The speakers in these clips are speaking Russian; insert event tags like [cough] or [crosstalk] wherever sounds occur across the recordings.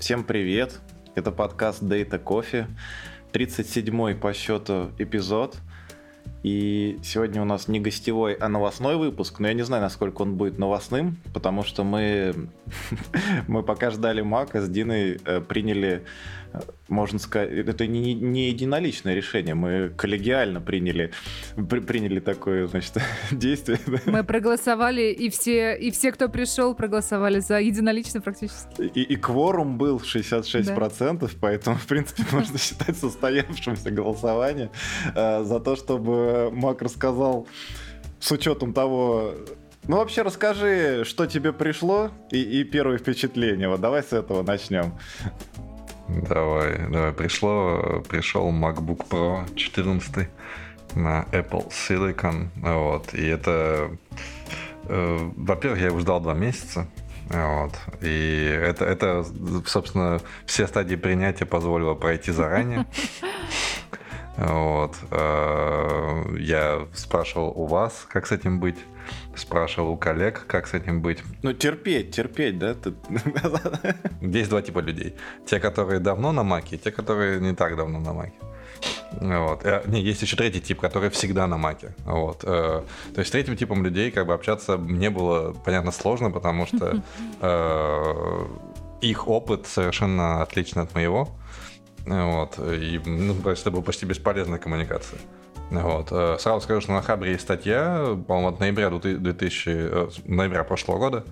Всем привет! Это подкаст Data Coffee, 37-й по счету эпизод. И сегодня у нас не гостевой, а новостной выпуск. Но я не знаю, насколько он будет новостным, потому что мы, [laughs] мы пока ждали Мака, с Диной э, приняли можно сказать, это не, не единоличное решение, мы коллегиально приняли, при, приняли такое, значит, [laughs] действие. Мы проголосовали, и все, и все, кто пришел, проголосовали за единолично практически. И, и кворум был 66%, да. поэтому, в принципе, [laughs] можно считать состоявшимся голосование э, за то, чтобы Мак рассказал с учетом того, ну, вообще, расскажи, что тебе пришло и, и первые впечатления. Вот давай с этого начнем. Давай, давай. Пришло, пришел MacBook Pro 14 на Apple Silicon. Вот. И это... Э, во-первых, я его ждал два месяца. Вот. И это, это, собственно, все стадии принятия позволило пройти заранее. [laughs] Вот. Э, я спрашивал у вас, как с этим быть спрашивал у коллег, как с этим быть. Ну, терпеть, терпеть, да? [laughs] Есть два типа людей. Те, которые давно на маке, те, которые не так давно на маке. Вот. Э, не, есть еще третий тип, который всегда на маке. Вот. Э, то есть с третьим типом людей как бы общаться мне было, понятно, сложно, потому что [laughs] их опыт совершенно отличный от моего. Вот. И ну, это была почти бесполезная коммуникация. Вот. Э, сразу скажу, что на Хабре есть статья, по-моему, от ноября 2000, э, ноября прошлого года,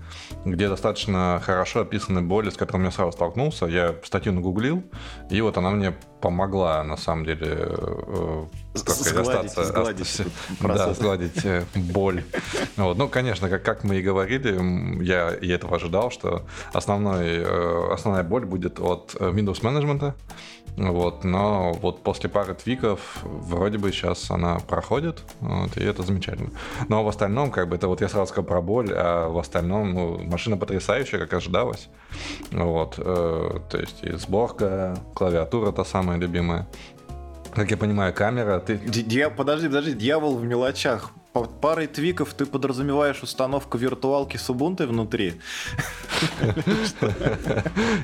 где достаточно хорошо описаны боли, с которыми я сразу столкнулся. Я статью нагуглил, и вот она мне помогла, на самом деле, э, сгладить, остаться, сгладить, остаться, [laughs] да, сгладить боль. Вот. Ну, конечно, как, как мы и говорили, я и этого ожидал, что основной, основная боль будет от Windows менеджмента, вот, но вот после пары твиков вроде бы сейчас она проходит, вот, и это замечательно. Но в остальном, как бы, это вот я сразу сказал про боль, а в остальном ну, машина потрясающая, как ожидалось. Вот, э, то есть и сборка, клавиатура та самая любимая. Как я понимаю, камера, ты... Дья... Подожди, подожди, дьявол в мелочах под парой твиков ты подразумеваешь установку виртуалки с Ubuntu внутри?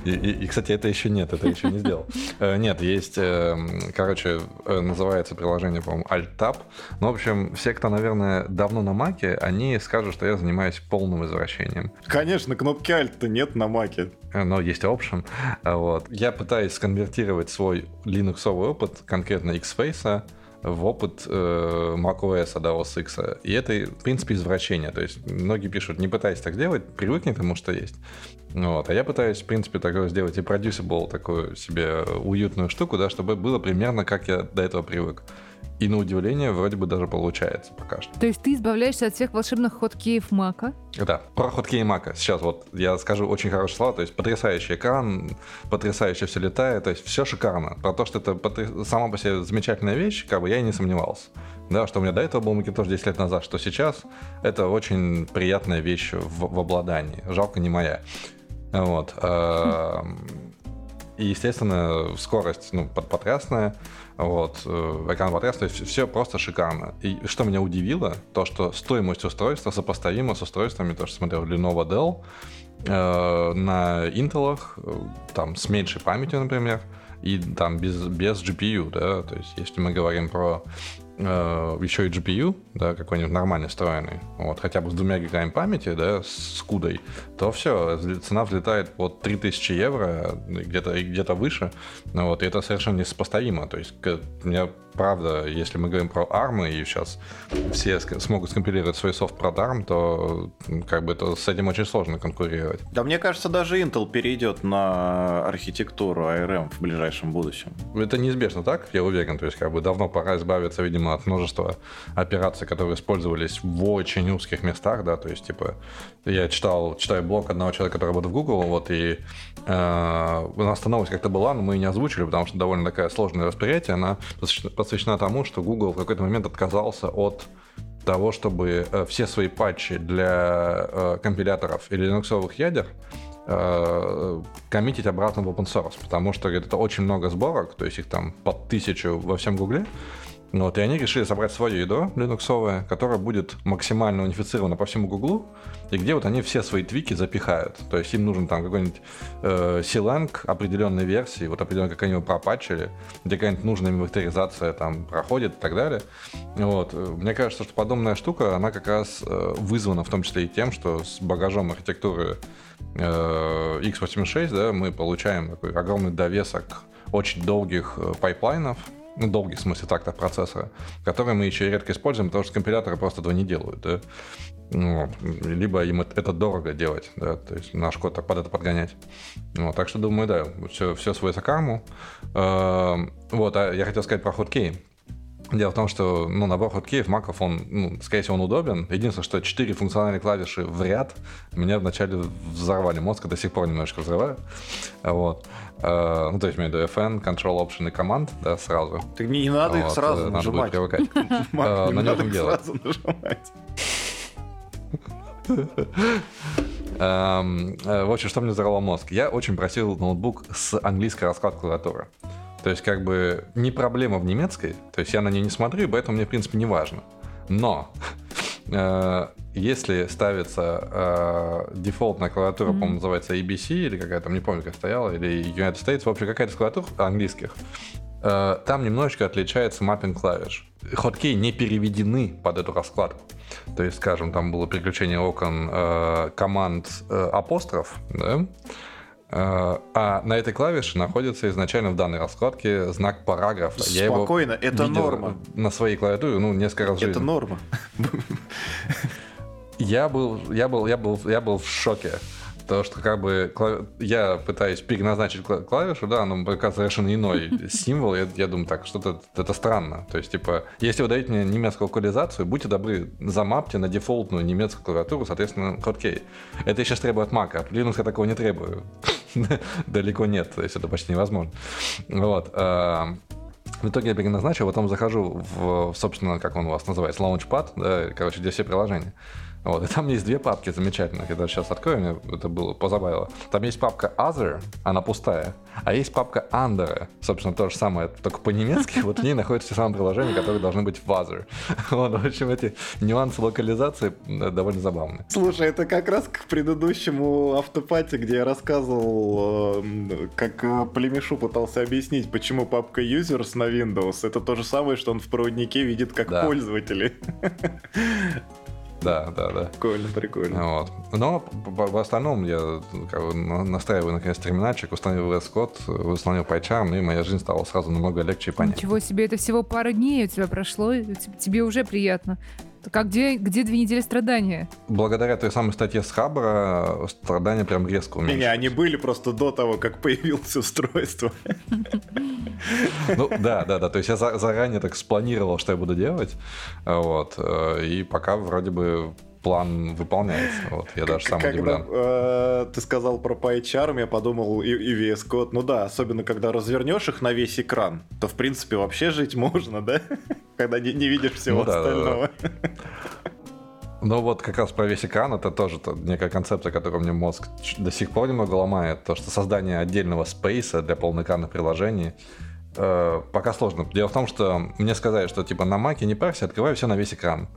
И, кстати, это еще нет, это еще не сделал. Э, нет, есть, эм, короче, э, называется приложение, по-моему, Alt-Tab. Ну, в общем, все, кто, наверное, давно на Маке, они скажут, что я занимаюсь полным извращением. Конечно, кнопки Alt-то нет на Маке. Э, но есть option. Вот. Я пытаюсь сконвертировать свой линуксовый опыт, конкретно X-Face, в опыт э, macOS, да, OS X. И это, в принципе, извращение. То есть многие пишут, не пытайся так делать, привыкни к тому, что есть. Вот. А я пытаюсь, в принципе, такое сделать и продюсибл, такую себе уютную штуку, да, чтобы было примерно как я до этого привык. И на удивление вроде бы даже получается пока что. То есть ты избавляешься от всех волшебных хоткеев Мака? Да, про хоткеи Мака. Сейчас вот я скажу очень хорошие слова. То есть потрясающий экран, потрясающе все летает. То есть все шикарно. Про то, что это потряс... сама по себе замечательная вещь, как бы я и не сомневался. Да, что у меня до этого был Macintosh 10 лет назад, что сейчас это очень приятная вещь в, в обладании. Жалко не моя. Вот. И, естественно, скорость ну, потрясная. Вот, э, экран потряс, то есть все просто шикарно. И что меня удивило, то, что стоимость устройства сопоставима с устройствами, то, что смотрел Lenovo Dell, э, на Intel, э, там, с меньшей памятью, например, и там без, без GPU, да, то есть если мы говорим про еще и GPU, да, какой-нибудь нормальный встроенный, вот, хотя бы с двумя гигами памяти, да, с кудой, то все, цена взлетает под 3000 евро, где-то где-то выше, вот, и это совершенно несопоставимо, то есть у меня правда, если мы говорим про ARM, и сейчас все смогут скомпилировать свой софт про ARM, то как бы это, с этим очень сложно конкурировать. Да мне кажется, даже Intel перейдет на архитектуру ARM в ближайшем будущем. Это неизбежно так, я уверен, то есть как бы давно пора избавиться, видимо, от множества операций, которые использовались в очень узких местах, да, то есть, типа, я читал, читаю блог одного человека, который работает в Google, вот, и э, у нас новость как-то была, но мы ее не озвучили, потому что довольно такая сложное восприятие, она посвящена тому, что Google в какой-то момент отказался от того, чтобы э, все свои патчи для э, компиляторов или линуксовых ядер э, коммитить обратно в open source, потому что это очень много сборок, то есть их там под тысячу во всем Гугле, Вот, и они решили собрать свое ядро линуксовое, которое будет максимально унифицировано по всему Гуглу, и где вот они все свои твики запихают. То есть им нужен там какой-нибудь э, C-Lang определенной версии, вот определенно, как они его пропатчили, где какая-нибудь нужная инвентаризация там проходит и так далее. Вот. Мне кажется, что подобная штука, она как раз э, вызвана в том числе и тем, что с багажом архитектуры э, x86 да, мы получаем такой огромный довесок очень долгих э, пайплайнов, ну, долгих, в смысле, тактов процессора, которые мы еще редко используем, потому что компиляторы просто этого не делают, да. Ну, либо им это дорого делать, да, то есть наш код под это подгонять. Вот, так что думаю, да, все, все сводится к арму. Эм, вот, а я хотел сказать про хоткей. Дело в том, что ну, набор хоткеев маков, он, ну, скорее всего, он удобен. Единственное, что четыре функциональные клавиши в ряд меня вначале взорвали мозг, до сих пор немножко взрывают. Вот. Uh, ну, то есть, имею в виду FN, Control Option и команд, да, сразу. Так не, не надо вот, [laughs] их сразу надо нажимать. Будет привыкать. но не надо делать. сразу нажимать. um, в общем, что мне взорвало мозг? Я очень просил ноутбук с английской раскладкой клавиатуры. То есть, как бы, не проблема в немецкой, то есть я на нее не смотрю, поэтому мне, в принципе, не важно. Но [laughs] э, если ставится э, дефолтная клавиатура, mm-hmm. по-моему, называется ABC или какая-то, не помню, как стояла, или United States, в общем, какая-то клавиатура английских, э, там немножечко отличается маппинг клавиш. Хоткей не переведены под эту раскладку. То есть, скажем, там было переключение окон э, команд э, апостроф, да, а на этой клавише находится изначально в данной раскладке знак параграфа. Спокойно, Я его это норма. На своей клавиатуре, ну, несколько раз в жизни. Это норма. Я был, я был, я был, я был в шоке. Потому что как бы я пытаюсь переназначить клавишу, да, но показывает совершенно иной [laughs] символ. Я, я думаю, так, что-то это странно. То есть, типа, если вы даете мне немецкую локализацию, будьте добры, замапьте на дефолтную немецкую клавиатуру, соответственно, хоткей. Это я сейчас требую от Мака. Linux я такого не требую. [laughs] Далеко нет, то есть это почти невозможно. Вот. А, в итоге я переназначил, потом захожу в, собственно, как он у вас называется, Launchpad, да, короче, где все приложения. Вот, и там есть две папки замечательных. Я даже сейчас открою, мне это было позабавило. Там есть папка Other, она пустая, а есть папка Under, собственно, то же самое, только по-немецки. Вот в ней находятся те самые приложения, которые должны быть в Other. Вот, в общем, эти нюансы локализации довольно забавные. Слушай, это как раз к предыдущему автопате, где я рассказывал, э, как э, племешу пытался объяснить, почему папка Users на Windows. Это то же самое, что он в проводнике видит как да. пользователи. Да, да, да. Прикольно, прикольно. Вот. Но в остальном я как бы, настраиваю наконец терминальчик, установил VS Code, установил PyCharm, и моя жизнь стала сразу намного легче и понятнее. Ничего себе, это всего пара дней у тебя прошло, тебе уже приятно. Так а где, где две недели страдания? Благодаря той самой статье с Хабра страдания прям резко уменьшились. Не, они были просто до того, как появилось устройство. Ну да, да, да. То есть я заранее так спланировал, что я буду делать. Вот. Э, и пока вроде бы план выполняется. Вот, я даже сам когда, удивлен. Э, ты сказал про PyCharm, я подумал и, и VS Code. Ну да, особенно когда развернешь их на весь экран, то в принципе вообще жить [laughs] можно, да? когда не, не видишь всего ну, остального. Да, да. Ну вот как раз про весь экран это тоже -то некая концепция, которая мне мозг до сих пор немного ломает. То, что создание отдельного спейса для полноэкранных приложений э, пока сложно. Дело в том, что мне сказали, что типа на маке не парься, открывай все на весь экран.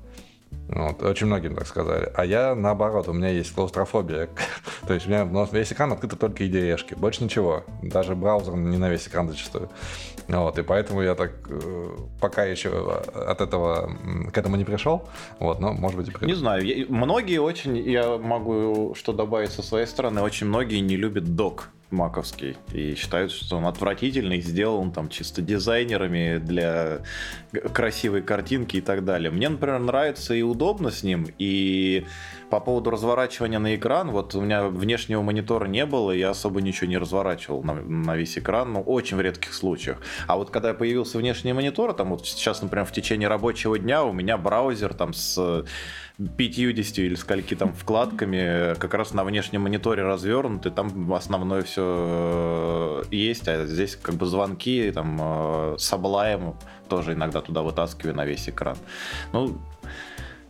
Вот, очень многим так сказали. А я наоборот, у меня есть клаустрофобия. [laughs] То есть у меня весь экран открыто только IDE-шки, больше ничего. Даже браузер не на весь экран зачастую. Вот, и поэтому я так э, пока еще от этого к этому не пришел. Вот, но может быть и Не знаю, я, многие очень, я могу что добавить со своей стороны, очень многие не любят док маковский и считают, что он отвратительный, сделан там чисто дизайнерами для красивой картинки и так далее. Мне, например, нравится и удобно с ним, и по поводу разворачивания на экран, вот у меня внешнего монитора не было, я особо ничего не разворачивал на, на весь экран, ну, очень в редких случаях. А вот когда появился внешний монитор, там вот сейчас, например, в течение рабочего дня у меня браузер там с 50 или скольки там вкладками как раз на внешнем мониторе развернут, и там основное все э, есть, а здесь как бы звонки, там э, тоже иногда туда вытаскиваю на весь экран. Ну,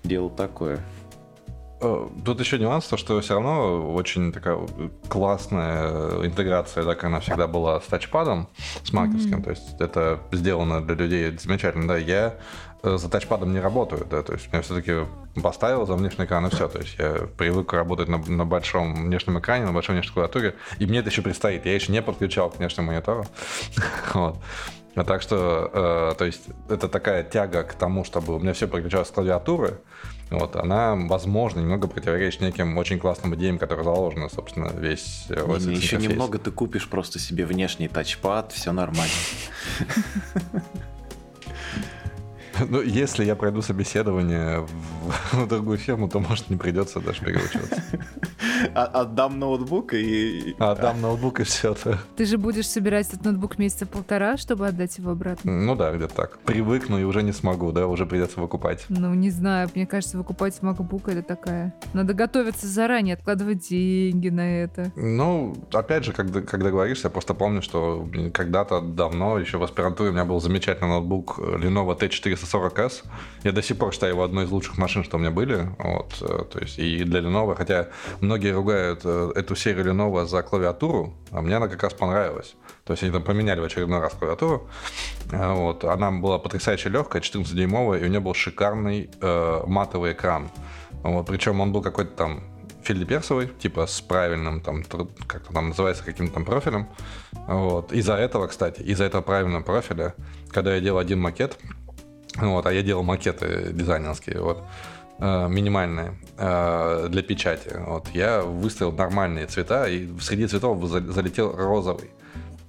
дело такое. Э, тут еще нюанс, то, что все равно очень такая классная интеграция, так она всегда была с тачпадом, с маковским. Mm-hmm. То есть это сделано для людей замечательно. Да, я за тачпадом не работаю, да, то есть я все-таки поставил за внешний экран и все. То есть я привык работать на, на большом внешнем экране, на большой внешней клавиатуре, и мне это еще предстоит. Я еще не подключал к внешнему монитору. [laughs] вот. А так что, э, то есть, это такая тяга к тому, чтобы у меня все переключалось с клавиатуры, вот, она, возможно, немного противоречит неким очень классным идеям, которые заложены, собственно, весь не, не, Еще интерфейс. немного ты купишь просто себе внешний тачпад, все нормально. [laughs] [laughs] Ну, если я пройду собеседование в, [laughs] в другую фирму, то, может, не придется даже переучиваться. А, отдам ноутбук и... Отдам ноутбук и все. Ты же будешь собирать этот ноутбук месяца полтора, чтобы отдать его обратно? Ну да, где-то так. Привыкну и уже не смогу, да, уже придется выкупать. Ну, не знаю, мне кажется, выкупать MacBook это такая... Надо готовиться заранее, откладывать деньги на это. Ну, опять же, когда, когда говоришь, я просто помню, что когда-то давно, еще в аспирантуре, у меня был замечательный ноутбук Lenovo T440S. Я до сих пор считаю его одной из лучших машин, что у меня были. Вот, э, то есть и для Lenovo, хотя многие многие ругают э, эту серию Lenovo за клавиатуру, а мне она как раз понравилась. То есть они там поменяли в очередной раз клавиатуру. Э, вот. Она была потрясающе легкая, 14-дюймовая, и у нее был шикарный э, матовый экран. Вот. Причем он был какой-то там филипперсовый, типа с правильным, там, как то там называется, каким-то там профилем. Вот. Из-за этого, кстати, из-за этого правильного профиля, когда я делал один макет, вот, а я делал макеты дизайнерские, вот, Э, минимальные э, для печати. Вот. Я выставил нормальные цвета, и среди цветов залетел розовый.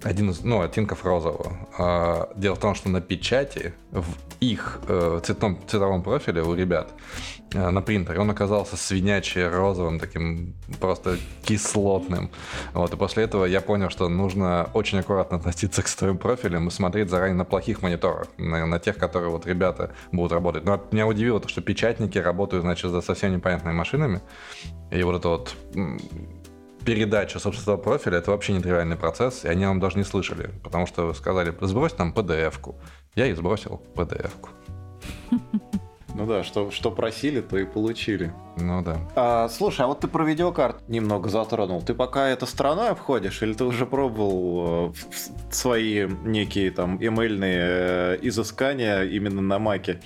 Один из, ну, оттенков розового. А, дело в том, что на печати, в их э, цветном, цветовом профиле у ребят, Э, на принтере. Он оказался свинячий розовым, таким просто кислотным. Вот, и после этого я понял, что нужно очень аккуратно относиться к своим профилям и смотреть заранее на плохих мониторах, на, на тех, которые вот ребята будут работать. Но меня удивило то, что печатники работают, значит, за совсем непонятными машинами. И вот это вот передача собственного профиля это вообще не тривиальный процесс, и они вам даже не слышали, потому что сказали, сбрось нам PDF-ку. Я и сбросил PDF-ку. [laughs] Ну да, что, что просили, то и получили. Ну да. А, слушай, а вот ты про видеокарт немного затронул. Ты пока это страной обходишь, или ты уже пробовал э, свои некие там эмейльные э, изыскания именно на маке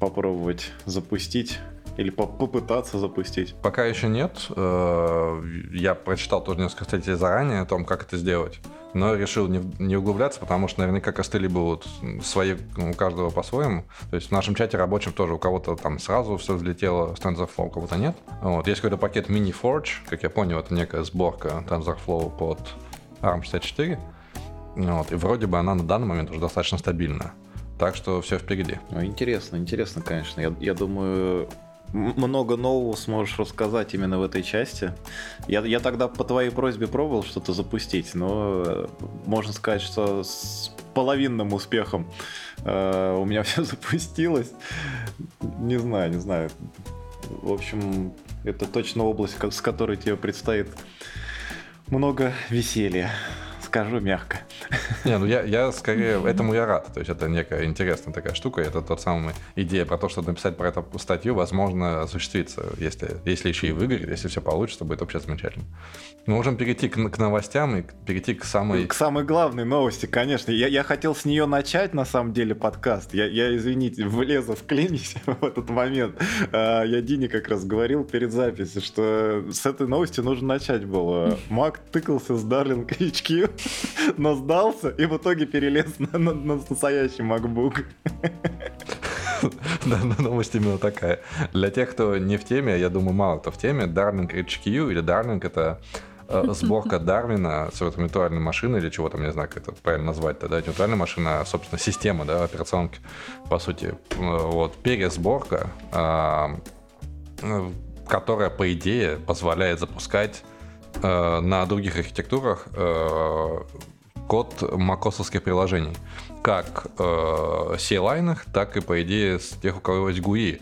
попробовать запустить? Или попытаться запустить? Пока еще нет. Э, я прочитал тоже несколько статей заранее о том, как это сделать но решил не, не углубляться, потому что наверняка костыли будут свои ну, у каждого по-своему. То есть в нашем чате рабочем тоже у кого-то там сразу все взлетело с TensorFlow, у кого-то нет. Вот. Есть какой-то пакет Mini Forge, как я понял, это некая сборка TensorFlow под ARM64. Вот. И вроде бы она на данный момент уже достаточно стабильна. Так что все впереди. Ну, интересно, интересно, конечно. Я, я думаю, много нового сможешь рассказать именно в этой части. Я, я тогда по твоей просьбе пробовал что-то запустить, но э, можно сказать, что с половинным успехом э, у меня [laughs] все запустилось. Не знаю, не знаю. В общем, это точно область, с которой тебе предстоит много веселья скажу мягко. [laughs] Не, ну я, я скорее, этому я рад. То есть это некая интересная такая штука. Это тот самый идея про то, что написать про эту статью, возможно, осуществится. Если, если еще и выиграет, если все получится, будет вообще замечательно. Мы можем перейти к, новостям и перейти к самой... К самой главной новости, конечно. Я, хотел с нее начать, на самом деле, подкаст. Я, извините, влезу в клинись [laughs] в этот момент. А, я Дине как раз говорил перед записью, что с этой новости нужно начать было. Мак тыкался с Darling HQ [laughs] но сдался и в итоге перелез на, на, на настоящий MacBook. Да, новость именно такая. Для тех, кто не в теме, я думаю, мало кто в теме, Darling HQ или Darling это э, [laughs] сборка Дарвина с вот виртуальной машины или чего там, не знаю, как это правильно назвать тогда, не виртуальная машина, а, собственно, система, да, операционки, по сути. Э, вот, пересборка, а, э, которая, по идее, позволяет запускать на других архитектурах код макосовских приложений. Как э, CLI, так и, по идее, с тех, у кого есть GUI.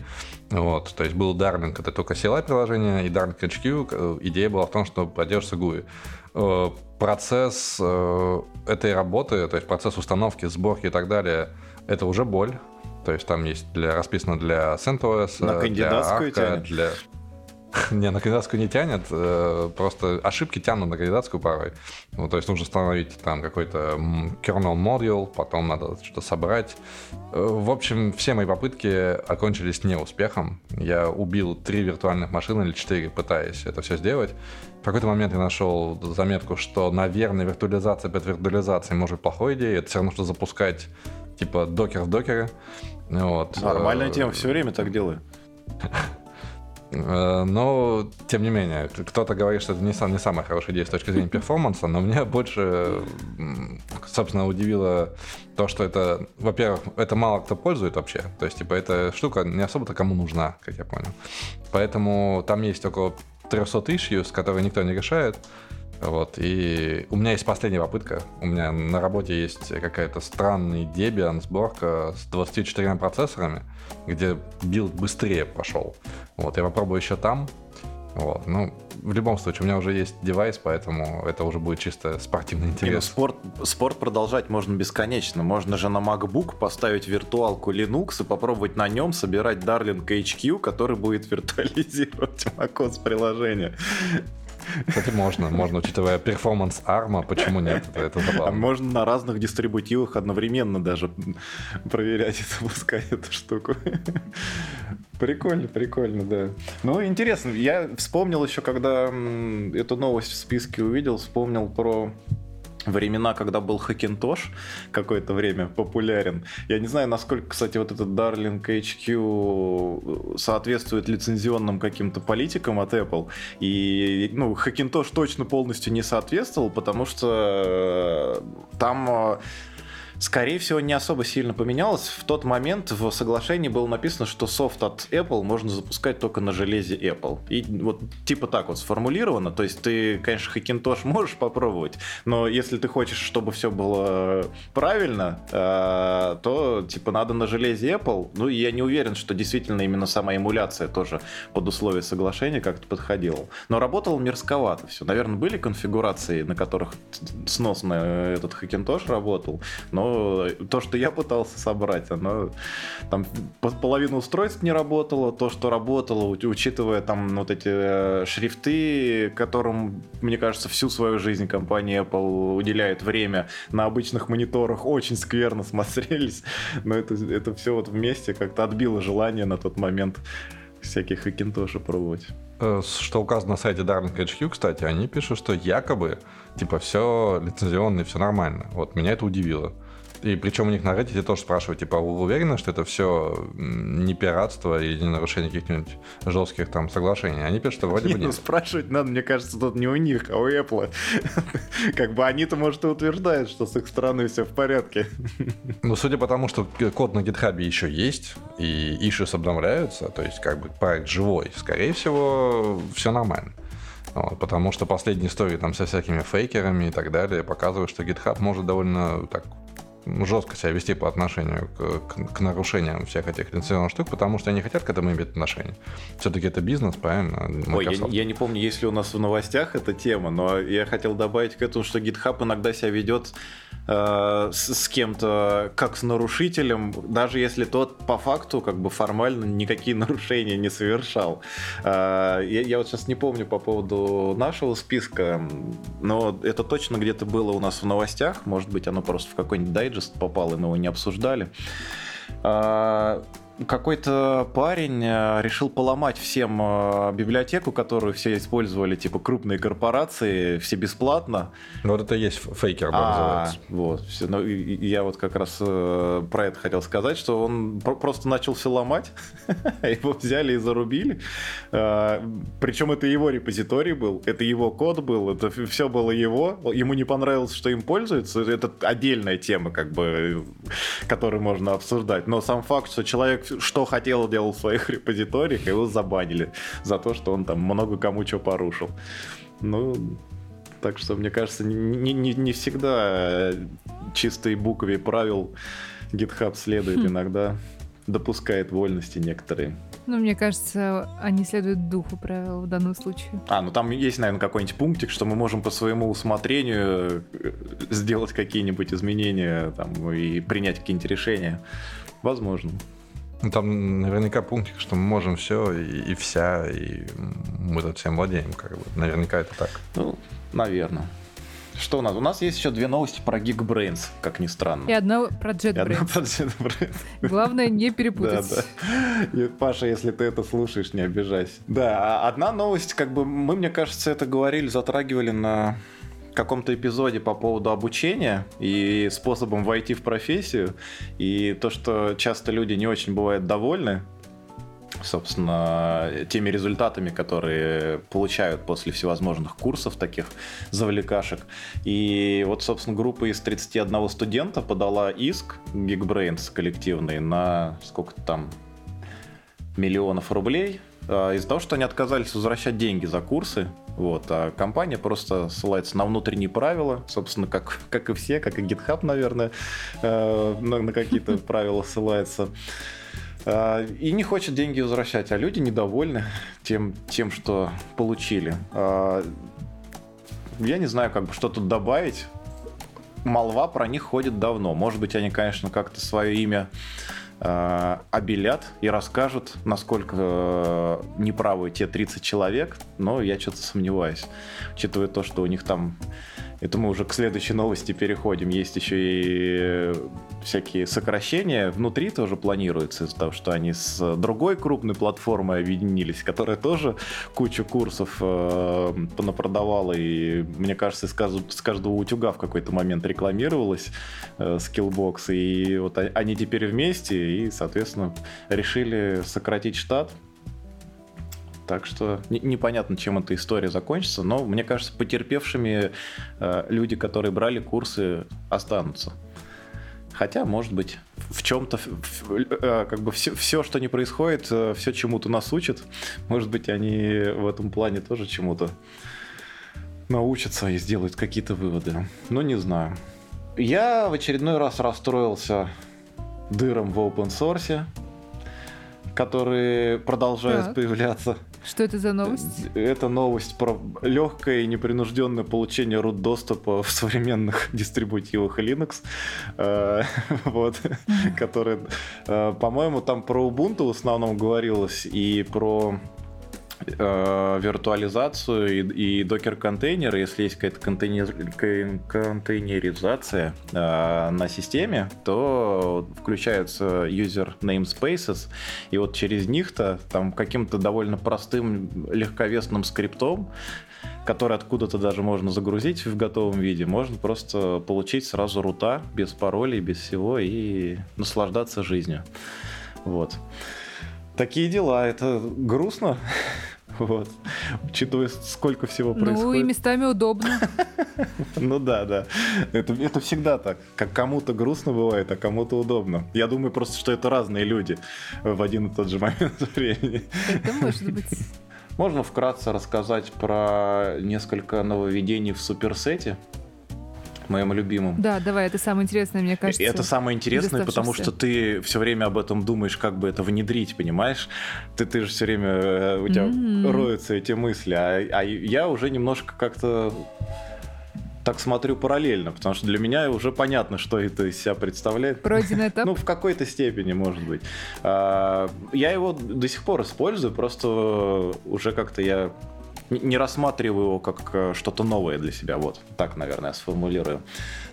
Вот, то есть был Darling, это только CLI приложение, и Darling HQ, э, идея была в том, что поддерживается GUI. Э, процесс э, этой работы, то есть процесс установки, сборки и так далее, это уже боль. То есть там есть для, расписано для CentOS, На для Arca, для... [laughs] Не, на кандидатскую не тянет, э, просто ошибки тянут на кандидатскую порой. Ну, то есть нужно установить там какой-то kernel module, потом надо что-то собрать. Э, в общем, все мои попытки окончились неуспехом. Я убил три виртуальных машины или четыре, пытаясь это все сделать. В какой-то момент я нашел заметку, что, наверное, виртуализация перед виртуализацией может быть плохой идеей. Это все равно, что запускать типа докер в докере. Вот. Нормальная тема, все время так делаю. [laughs] Э, но, тем не менее, кто-то говорит, что это не, не самая хорошая идея с точки зрения перформанса, но меня больше, собственно, удивило то, что это, во-первых, это мало кто пользует вообще. То есть, типа, эта штука не особо-то кому нужна, как я понял. Поэтому там есть около 300 issues, которые никто не решает. Вот, и у меня есть последняя попытка. У меня на работе есть какая-то странный Debian сборка с 24 процессорами, где билд быстрее пошел. Вот, я попробую еще там. Вот, ну, в любом случае, у меня уже есть девайс, поэтому это уже будет чисто спортивный интерес. Не, ну, спорт, спорт продолжать можно бесконечно. Можно же на MacBook поставить виртуалку Linux и попробовать на нем собирать Darling HQ, который будет виртуализировать [laughs] macOS приложение. Кстати, можно, можно, учитывая перформанс арма, почему нет? Это, это забавно. А можно на разных дистрибутивах одновременно даже проверять и запускать эту штуку. Прикольно, прикольно, да. Ну, интересно, я вспомнил еще, когда эту новость в списке увидел, вспомнил про времена, когда был Хакинтош какое-то время популярен. Я не знаю, насколько, кстати, вот этот Darling HQ соответствует лицензионным каким-то политикам от Apple. И, ну, Хакинтош точно полностью не соответствовал, потому что э, там э, скорее всего, не особо сильно поменялось. В тот момент в соглашении было написано, что софт от Apple можно запускать только на железе Apple. И вот типа так вот сформулировано. То есть ты, конечно, Hackintosh можешь попробовать, но если ты хочешь, чтобы все было правильно, э, то типа надо на железе Apple. Ну, я не уверен, что действительно именно сама эмуляция тоже под условия соглашения как-то подходила. Но работало мерзковато все. Наверное, были конфигурации, на которых сносно этот Hackintosh работал, но то, что я пытался собрать, оно там половина устройств не работало, то, что работало, учитывая там вот эти э, шрифты, которым, мне кажется, всю свою жизнь компания Apple уделяет время на обычных мониторах, очень скверно [laughs] смотрелись, но это, это все вот вместе как-то отбило желание на тот момент всяких хакинтоши пробовать. Э, что указано на сайте Darling HQ, кстати, они пишут, что якобы, типа, все лицензионно, все нормально. Вот меня это удивило. И причем у них на Reddit тоже спрашивают, типа, вы уверены, что это все не пиратство и не нарушение каких-нибудь жестких там соглашений? Они пишут, что вроде не, бы нет. Ну, спрашивать надо, мне кажется, тут не у них, а у Apple. [laughs] Как бы они-то, может, и утверждают, что с их стороны все в порядке. [laughs] Ну, судя по тому, что код на GitHub еще есть, и issues обновляются, то есть как бы проект живой, скорее всего, все нормально. Вот, потому что последние истории там со всякими фейкерами и так далее показывают, что GitHub может довольно так жестко себя вести по отношению к, к, к нарушениям всех этих лицензионных штук, потому что они хотят к этому иметь отношение. Все-таки это бизнес, правильно? Ой, я, я не помню, есть ли у нас в новостях эта тема, но я хотел добавить к этому, что GitHub иногда себя ведет э, с, с кем-то как с нарушителем, даже если тот по факту как бы формально никакие [laughs] нарушения не совершал. Э, я, я вот сейчас не помню по поводу нашего списка, но это точно где-то было у нас в новостях, может быть, оно просто в какой-нибудь дайджест попало, но его не обсуждали. Какой-то парень э, решил поломать всем э, библиотеку, которую все использовали, типа крупные корпорации, все бесплатно. Ну, вот это и есть фейкер, да, а, Вот, все. Ну, я вот как раз э, про это хотел сказать, что он просто начал все ломать, [laughs] его взяли и зарубили. Причем это его репозиторий был, это его код был, это все было его. Ему не понравилось, что им пользуются. Это отдельная тема, как бы, которую можно обсуждать. Но сам факт, что человек что хотел, делал в своих репозиториях, его забанили за то, что он там много кому что порушил. Ну, так что, мне кажется, не, не, не всегда чистой букве правил GitHub следует хм. иногда, допускает вольности некоторые. Ну, мне кажется, они следуют духу правил в данном случае. А, ну там есть, наверное, какой-нибудь пунктик, что мы можем по своему усмотрению э, сделать какие-нибудь изменения там, и принять какие-нибудь решения. Возможно. Ну, Там наверняка пунктик, что мы можем все и, и вся, и мы тут всем владеем, как бы. Наверняка это так. Ну, наверное. Что у нас? У нас есть еще две новости про Geekbrains, как ни странно. И одна про И одна JetBrains. про JetBrains. Главное не Да, перепутать. да. И, Паша, если ты это слушаешь, не обижайся. Да, а одна новость, как бы мы, мне кажется, это говорили, затрагивали на каком-то эпизоде по поводу обучения и способом войти в профессию. И то, что часто люди не очень бывают довольны собственно, теми результатами, которые получают после всевозможных курсов таких завлекашек. И вот, собственно, группа из 31 студента подала иск Geekbrains коллективный на сколько там миллионов рублей а, из-за того, что они отказались возвращать деньги за курсы. Вот, а компания просто ссылается на внутренние правила, собственно, как, как и все, как и GitHub, наверное, э, на, на какие-то [laughs] правила ссылается. А, И не хочет деньги возвращать, а люди недовольны тем, тем что получили. А, Я не знаю, как бы что тут добавить. Молва про них ходит давно. Может быть, они, конечно, как-то свое имя э, обелят и расскажут, насколько э, неправы те 30 человек, но я что-то сомневаюсь, учитывая то, что у них там это мы уже к следующей новости переходим. Есть еще и э, всякие сокращения. Внутри тоже планируется из-за того, что они с другой крупной платформой объединились, которая тоже кучу курсов э, напродавала. И, мне кажется, с, с каждого утюга в какой-то момент рекламировалась э, Skillbox. И вот о- они теперь вместе и, соответственно, решили сократить штат. Так что не- непонятно, чем эта история закончится, но мне кажется, потерпевшими э, люди, которые брали курсы, останутся. Хотя, может быть, в чем-то, как бы все, все, что не происходит, все чему-то нас учат. Может быть, они в этом плане тоже чему-то научатся и сделают какие-то выводы. Но не знаю. Я в очередной раз расстроился дыром в open source, которые продолжают Так. появляться. Что это за новость? Это новость про легкое и непринужденное получение root доступа в современных [laughs] дистрибутивах Linux, э, [laughs] вот, которые, э, по-моему, там про Ubuntu в основном говорилось и про э, виртуализацию и, и докер-контейнеры, если есть какая-то контейнер- кон- контейнеризация э, на системе, то включаются user namespaces, и вот через них-то там каким-то довольно простым легковесным скриптом, который откуда-то даже можно загрузить в готовом виде, можно просто получить сразу рута без паролей, без всего и наслаждаться жизнью. Вот. Такие дела, это грустно, [laughs] вот, учитывая, сколько всего Ну и происходит. местами удобно. [laughs] Ну да, да. Это, это всегда так. Как кому-то грустно бывает, а кому-то удобно. Я думаю просто, что это разные люди в один и тот же [laughs] момент времени. Это может быть. Можно вкратце рассказать про несколько нововведений в суперсете, моем любимом. Да, давай, это самое интересное, мне кажется. Это самое интересное, потому что ты все время об этом думаешь, как бы это внедрить, понимаешь? Ты, ты же все время, э, у тебя М. роются эти мысли, а, а я уже немножко как-то так смотрю параллельно, потому что для меня уже понятно, что это из себя представляет. Пройденный этап. [laughs] Ну, в какой-то степени, может быть. А, Я его до сих пор использую, просто уже как-то я не- рассматриваю его как э, что-то новое для себя. Вот, так, наверное, сформулирую.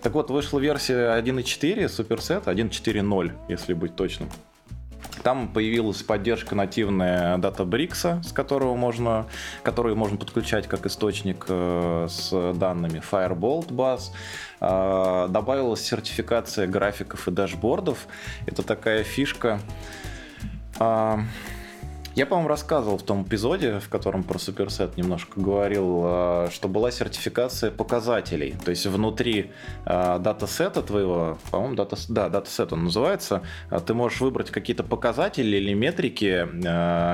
Так вот, вышла версия 1.4 Superset, 1.4.0, если быть точным. Там появилась поддержка нативная Databricks, с которого можно, которую можно подключать как источник э, с данными Firebolt баз. А, Добавилась сертификация графиков и дашбордов. Это такая фишка. Я, по-моему, рассказывал в том эпизоде, в котором про суперсет немножко говорил, а, что была сертификация показателей. То есть внутри а, датасета твоего, по-моему, дата, да, датасет он называется, а, ты можешь выбрать какие-то показатели или метрики,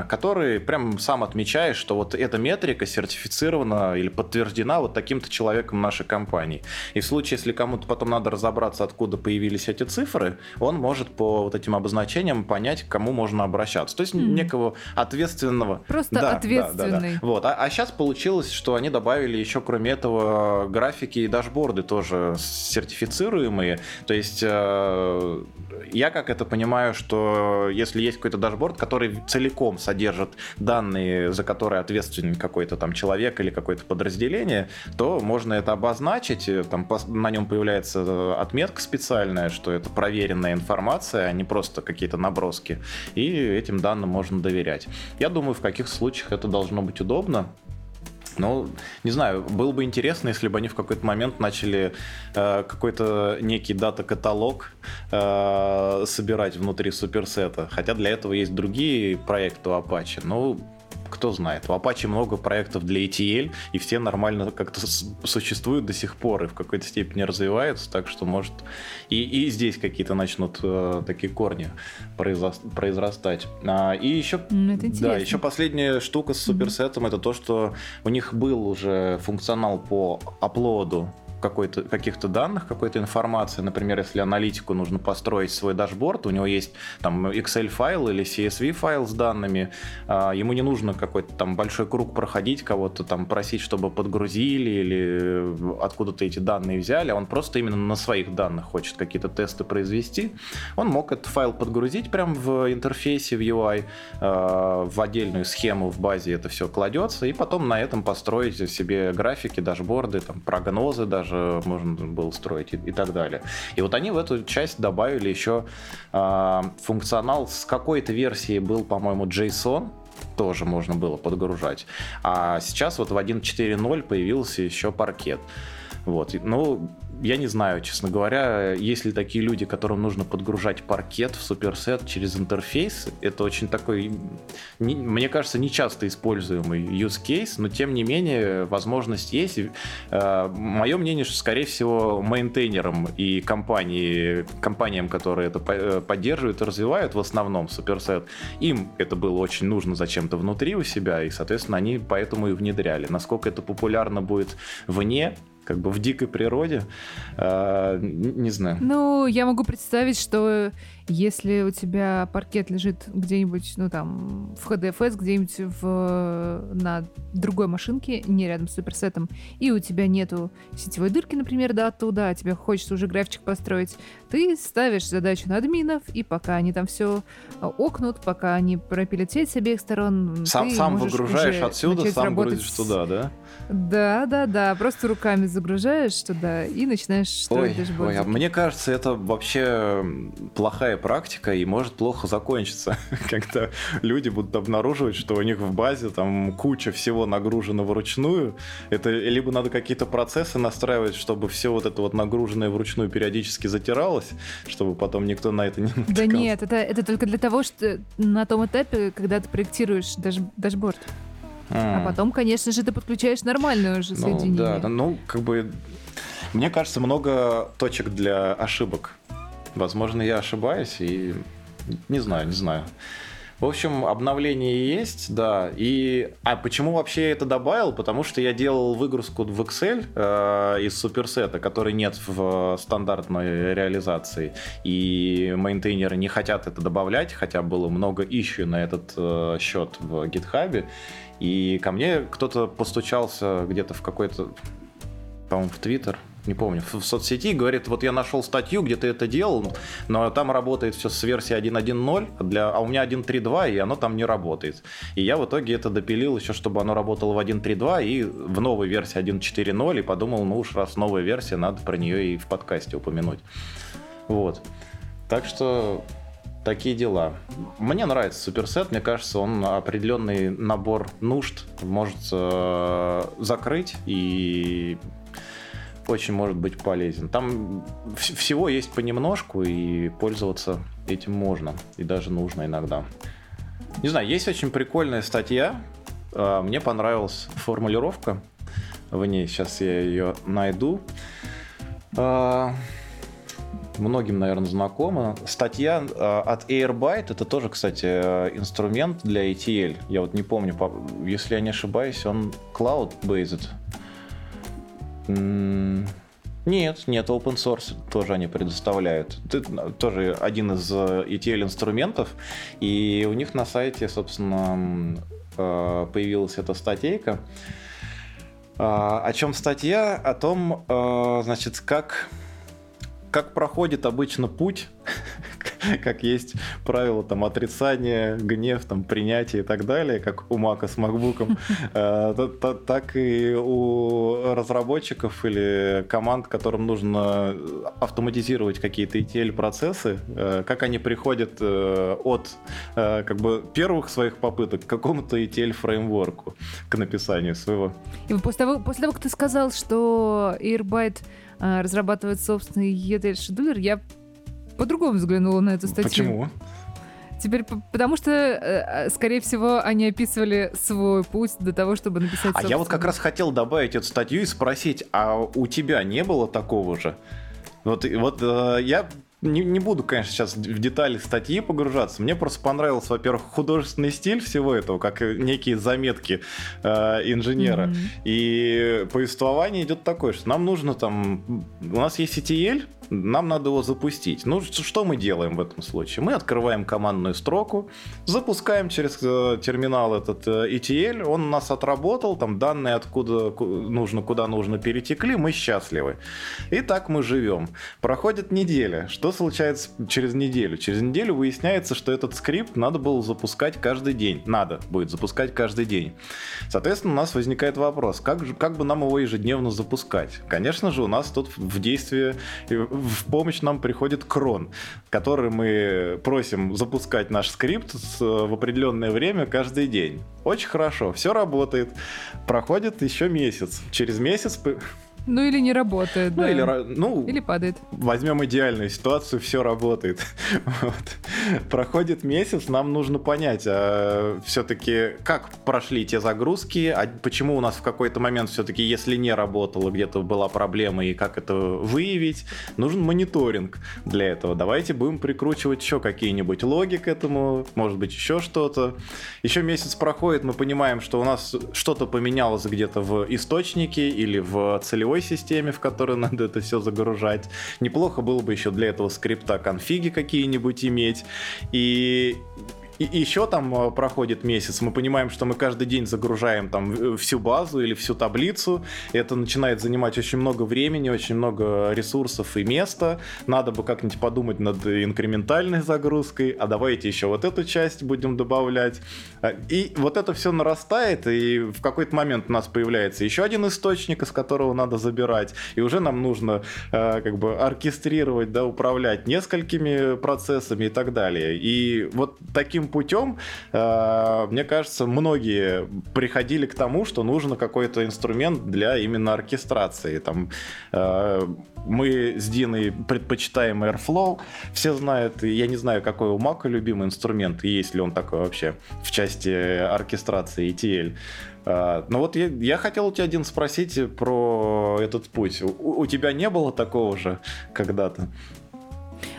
которые прям сам отмечаешь, что вот эта метрика сертифицирована или подтверждена вот таким-то человеком нашей компании. И в случае, если кому-то потом надо разобраться, откуда появились эти цифры, он может по вот этим обозначениям понять, к кому можно обращаться. То есть Мгм. некого ответственного. Просто Да, да, да, ответственный. да. Вот. А, а сейчас получилось, что они добавили еще, кроме этого, графики и дашборды тоже сертифицируемые. То есть э, я как это понимаю, что если есть какой-то дашборд, который целиком содержит данные, за которые ответственен какой-то там человек или какое-то подразделение, то можно это обозначить, э, там на нем появляется э, отметка специальная, что это проверенная информация, а не просто какие-то наброски, и этим данным можно доверять. Я думаю, в каких случаях это должно быть удобно. Ну, не знаю, было бы интересно, если бы они в какой-то момент начали э, какой-то некий дата-каталог э, собирать внутри суперсета. Хотя для этого есть другие проекты у Apache. Ну, кто знает. У Apache много проектов для ETL, и все нормально как-то существуют до сих пор и в какой-то степени развиваются, так что может и, и здесь какие-то начнут э, такие корни произрас- произрастать. А, и еще это да, еще последняя штука с суперсетом это то, что у них был уже функционал по аплоду какой-то, каких-то данных, какой-то информации. Например, если аналитику нужно построить свой дашборд, у него есть там Excel-файл или CSV-файл с данными, а, ему не нужно какой-то там большой круг проходить, кого-то там просить, чтобы подгрузили или откуда-то эти данные взяли, а он просто именно на своих данных хочет какие-то тесты произвести. Он мог этот файл подгрузить прямо в интерфейсе, в UI, э, в отдельную схему в базе это все кладется, и потом на этом построить себе графики, дашборды, там, прогнозы даже можно было строить и, и так далее. И вот они в эту часть добавили еще э, функционал с какой-то версии был, по-моему, JSON, тоже можно было подгружать. А сейчас вот в 1.4.0 появился еще паркет. Вот. Ну, я не знаю, честно говоря, есть ли такие люди, которым нужно подгружать паркет в суперсет через интерфейс. Это очень такой, не- мне кажется, нечасто используемый use case, но тем не менее возможность есть. Э, мое мнение, что, скорее всего, мейнтейнерам и компании, компаниям, которые это э, поддерживают и развивают, в основном суперсет, им это было очень нужно зачем-то внутри у себя, и, соответственно, они поэтому и внедряли. Насколько это популярно будет вне, как бы в дикой природе, н- не знаю. Ну, я могу представить, что если у тебя паркет лежит где-нибудь, ну там, в HDFS, где-нибудь в, на другой машинке, не рядом с суперсетом, и у тебя нету сетевой дырки, например, да, оттуда, а тебе хочется уже графичек построить, ты ставишь задачу на админов, и пока они там все окнут, пока они пропилят сеть с обеих сторон, Сам, ты сам выгружаешь отсюда, сам грузишь туда, да? Да, да, да, просто руками загружаешь туда и начинаешь Ой, строить ой, а дашбордики. мне кажется, это вообще м, плохая практика и может плохо закончиться, [laughs] когда люди будут обнаруживать, что у них в базе там куча всего нагружено вручную. Это либо надо какие-то процессы настраивать, чтобы все вот это вот нагруженное вручную периодически затиралось, чтобы потом никто на это не Да натыкался. нет, это, это только для того, что на том этапе, когда ты проектируешь даш, дашборд. А потом, конечно же, ты подключаешь нормальное уже Ну, соединение. да, да, ну, как бы, мне кажется, много точек для ошибок. Возможно, я ошибаюсь, и не знаю, не знаю. В общем, обновление есть, да. И а почему вообще я это добавил? Потому что я делал выгрузку в Excel э, из суперсета, который нет в стандартной реализации. И мейнтейнеры не хотят это добавлять, хотя было много ищу на этот э, счет в гитхабе. И ко мне кто-то постучался где-то в какой-то, по-моему, в Твиттер, не помню, в, соцсети, говорит, вот я нашел статью, где ты это делал, но там работает все с версии 1.1.0, а для, а у меня 1.3.2, и оно там не работает. И я в итоге это допилил еще, чтобы оно работало в 1.3.2 и в новой версии 1.4.0, и подумал, ну уж раз новая версия, надо про нее и в подкасте упомянуть. Вот. Так что такие дела. Мне нравится суперсет, мне кажется, он определенный набор нужд может э, закрыть и очень может быть полезен. Там вс- всего есть понемножку, и пользоваться этим можно, и даже нужно иногда. Не знаю, есть очень прикольная статья, э, мне понравилась формулировка в ней, сейчас я ее найду. Э, Многим, наверное, знакома. Статья э, от Airbyte, это тоже, кстати, инструмент для ETL. Я вот не помню, по- если я не ошибаюсь, он cloud-based. Нет, нет, open source тоже они предоставляют. Это тоже один из э, ETL инструментов, и у них на сайте, собственно, э, появилась эта статейка. А, о чем статья? О том, э, значит, как как проходит обычно путь, [laughs] [laughs] как есть правило там отрицания, гнев, там принятие и так далее, как у Мака с Макбуком, [laughs] э, так и у разработчиков или команд, которым нужно автоматизировать какие-то ETL-процессы, э, как они приходят э, от как бы первых своих попыток к какому-то ETL-фреймворку, к написанию своего. И после того, после того, как ты сказал, что Airbyte разрабатывать собственный ETL-шедулер, я по-другому взглянула на эту статью. Почему? Теперь, потому что, э, э, скорее всего, они описывали свой путь до того, чтобы написать. А я вот как раз хотел добавить эту статью и спросить, а у тебя не было такого же? Вот, вот э, я не, не буду, конечно, сейчас в детали статьи погружаться. Мне просто понравился, во-первых, художественный стиль всего этого, как некие заметки э, инженера. Mm-hmm. И повествование идет такое, что нам нужно там... У нас есть ETL, нам надо его запустить. Ну, что мы делаем в этом случае? Мы открываем командную строку, запускаем через э, терминал этот э, ETL, он у нас отработал, там данные откуда нужно, куда нужно перетекли, мы счастливы. И так мы живем. Проходит неделя. Что случается через неделю? Через неделю выясняется, что этот скрипт надо было запускать каждый день. Надо будет запускать каждый день. Соответственно, у нас возникает вопрос, как, же, как бы нам его ежедневно запускать? Конечно же, у нас тут в действии в помощь нам приходит крон, который мы просим запускать наш скрипт в определенное время каждый день. Очень хорошо, все работает. Проходит еще месяц. Через месяц ну или не работает, ну, да. Или, ну, или падает. Возьмем идеальную ситуацию, все работает. [laughs] вот. Проходит месяц, нам нужно понять, а все-таки как прошли те загрузки, а почему у нас в какой-то момент все-таки, если не работало, где-то была проблема, и как это выявить, нужен мониторинг для этого. Давайте будем прикручивать еще какие-нибудь логи к этому, может быть еще что-то. Еще месяц проходит, мы понимаем, что у нас что-то поменялось где-то в источнике или в целевой другой системе, в которую надо это все загружать. Неплохо было бы еще для этого скрипта конфиги какие-нибудь иметь. И и еще там э, проходит месяц, мы понимаем, что мы каждый день загружаем там всю базу или всю таблицу. Это начинает занимать очень много времени, очень много ресурсов и места. Надо бы как-нибудь подумать над инкрементальной загрузкой. А давайте еще вот эту часть будем добавлять. А, и вот это все нарастает, и в какой-то момент у нас появляется еще один источник, из которого надо забирать. И уже нам нужно э, как бы оркестрировать, да, управлять несколькими процессами и так далее. И вот таким путем, э, мне кажется, многие приходили к тому, что нужно какой-то инструмент для именно оркестрации. Там, э, мы с Диной предпочитаем Airflow. Все знают, я не знаю, какой у Мака любимый инструмент, есть ли он такой вообще в части оркестрации ETL. Uh, ну вот я, я хотел у тебя, один спросить про этот путь. У, у тебя не было такого же когда-то?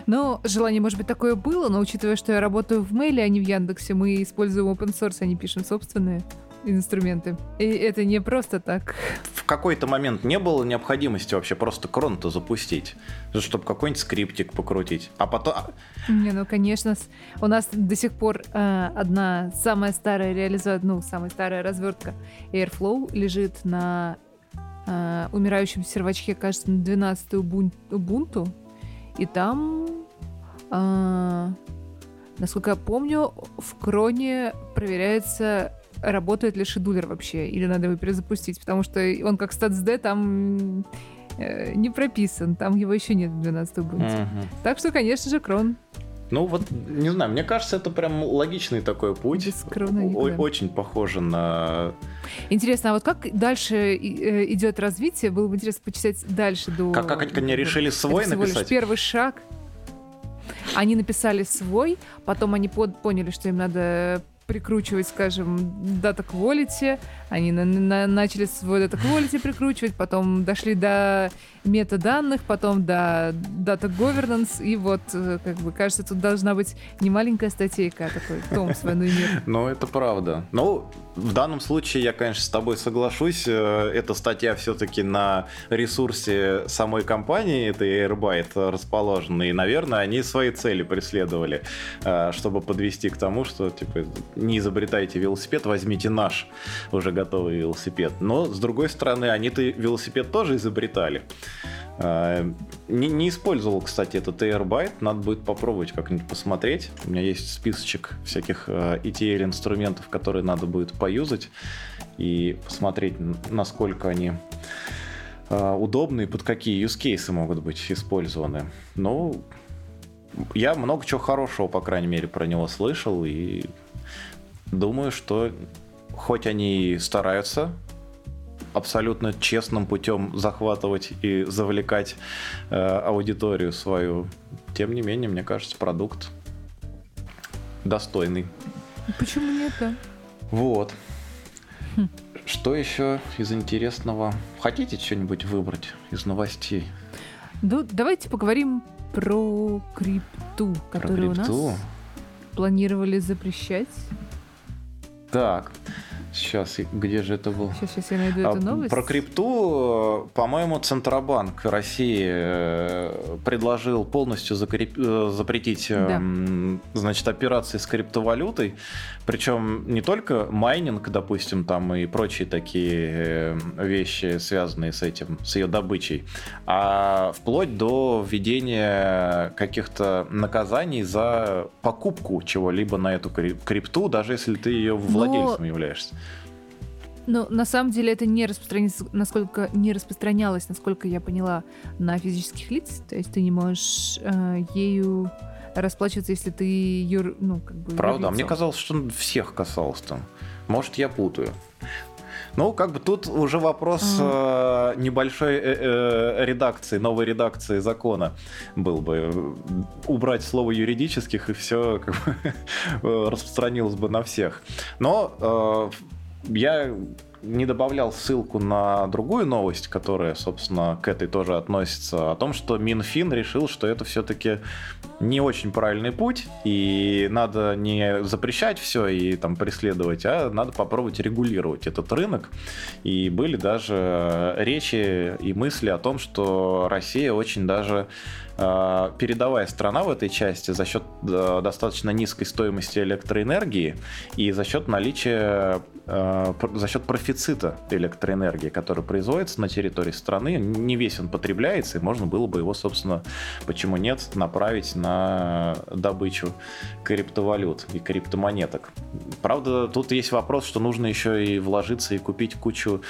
Ну, желание, может быть, такое было, но учитывая, что я работаю в мейле, а не в Яндексе, мы используем open source, а не пишем собственные инструменты. И это не просто так. В какой-то момент не было необходимости вообще просто крон-то запустить, чтобы какой-нибудь скриптик покрутить. А потом... А не, ну, конечно, у нас до сих пор э, одна самая старая реализация, ну, самая старая развертка Airflow лежит на э, умирающем сервачке, кажется, на 12 Ubuntu. И там а, насколько я помню, в Кроне проверяется, работает ли шедулер вообще, или надо его перезапустить, потому что он как StatsD там э, не прописан, там его еще нет в 12 Ubuntu. Угу. Так что, конечно же, Крон. Ну вот, не знаю, мне кажется, это прям логичный такой путь. Без крона О- Очень похоже на... Интересно, а вот как дальше э, идет развитие? Было бы интересно почитать дальше до... Как, как они решили свой это написать? Лишь первый шаг. Они написали свой, потом они под, поняли, что им надо прикручивать, скажем, data quality, они на, на, начали свой data quality прикручивать, потом дошли до метаданных, потом до data governance, и вот, э, как бы, кажется, тут должна быть не маленькая статейка, а такой том с войной мир. [laughs] Ну, это правда. Ну, в данном случае я, конечно, с тобой соглашусь. Э, эта статья все-таки на ресурсе самой компании, это Airbyte, расположена. И, наверное, они свои цели преследовали, э, чтобы подвести к тому, что типа не изобретайте велосипед, возьмите наш уже готовый велосипед. Но, с другой стороны, они-то велосипед тоже изобретали. Э, не, не использовал, кстати, этот Airbyte. Надо будет попробовать как-нибудь посмотреть. У меня есть списочек всяких ETL инструментов, которые надо будет поюзать и посмотреть, насколько они э, удобны и под какие use cases могут быть использованы. Ну, я много чего хорошего, по крайней мере, про него слышал, и думаю, что хоть они и стараются абсолютно честным путем захватывать и завлекать э, аудиторию свою, тем не менее, мне кажется, продукт достойный. Почему нет, да? Вот. Хм. Что еще из интересного? Хотите что-нибудь выбрать из новостей? Ну, давайте поговорим про крипту, которую про крипту? у нас планировали запрещать. Так, Сейчас, где же это был? Сейчас, сейчас я найду эту а, новость. Про крипту, по-моему, Центробанк России э, предложил полностью закреп... Э, запретить да. Эм, значит, операции с криптовалютой. Причем не только майнинг, допустим, там и прочие такие э, вещи, связанные с этим, с ее добычей, а вплоть до введения каких-то наказаний за покупку чего-либо на эту крипту, даже если ты ее владельцем Но... являешься. Ну, на самом деле это не распространялось, насколько не распространялось, насколько я поняла, на физических лиц. То есть ты не можешь э, ею расплачиваться, если ты юр, ну, как бы. Правда, а мне казалось, что всех касалось там. Может, я путаю. Ну, как бы тут уже вопрос э, небольшой э, э, редакции, новой редакции закона был бы. Убрать слово юридических, и все как бы, [laughs] распространилось бы на всех. Но э, я не добавлял ссылку на другую новость, которая, собственно, к этой тоже относится, о том, что Минфин решил, что это все-таки не очень правильный путь, и надо не запрещать все и там преследовать, а надо попробовать регулировать этот рынок. И были даже речи и мысли о том, что Россия очень даже передовая страна в этой части за счет э, достаточно низкой стоимости электроэнергии и за счет наличия, э, за счет профицита электроэнергии, который производится на территории страны. Не весь он потребляется, и можно было бы его, собственно, почему нет, направить на добычу криптовалют и криптомонеток. Правда, тут есть вопрос, что нужно еще и вложиться и купить кучу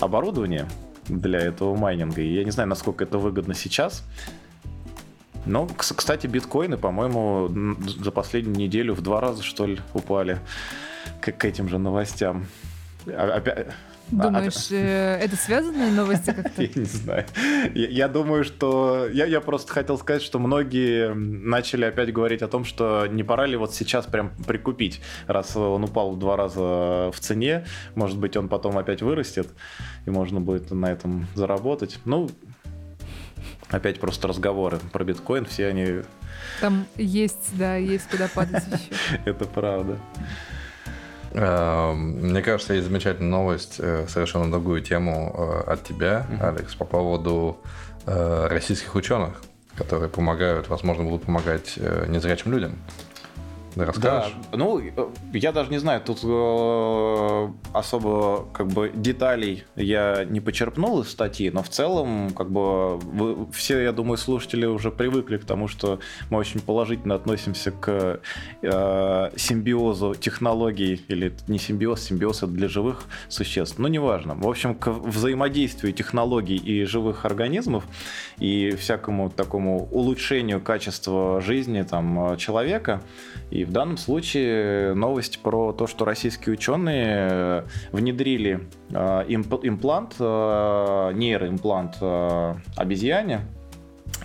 оборудования для этого майнинга. И я не знаю, насколько это выгодно сейчас. Ну, кстати, биткоины, по-моему, за последнюю неделю в два раза, что ли, упали к, к этим же новостям. Опять... Думаешь, а, это связанные новости как-то? [laughs] Я не знаю. Я, я думаю, что... Я, я просто хотел сказать, что многие начали опять говорить о том, что не пора ли вот сейчас прям прикупить, раз он упал в два раза в цене. Может быть, он потом опять вырастет, и можно будет на этом заработать. Ну, Опять просто разговоры про биткоин, все они... Там есть, да, есть куда падать [laughs] еще. Это правда. Эм, мне кажется, есть замечательная новость, э, совершенно другую тему э, от тебя, Алекс, по поводу э, российских ученых, которые помогают, возможно, будут помогать незрячим людям. Да, расскажешь? Да, ну, я даже не знаю, тут э, особо как бы деталей я не почерпнул из статьи, но в целом, как бы, вы, все, я думаю, слушатели уже привыкли к тому, что мы очень положительно относимся к э, симбиозу технологий, или не симбиоз, симбиоз это для живых существ, но неважно. В общем, к взаимодействию технологий и живых организмов и всякому такому улучшению качества жизни там, человека и в данном случае новость про то, что российские ученые э, внедрили э, имплант, э, нейроимплант обезьяне,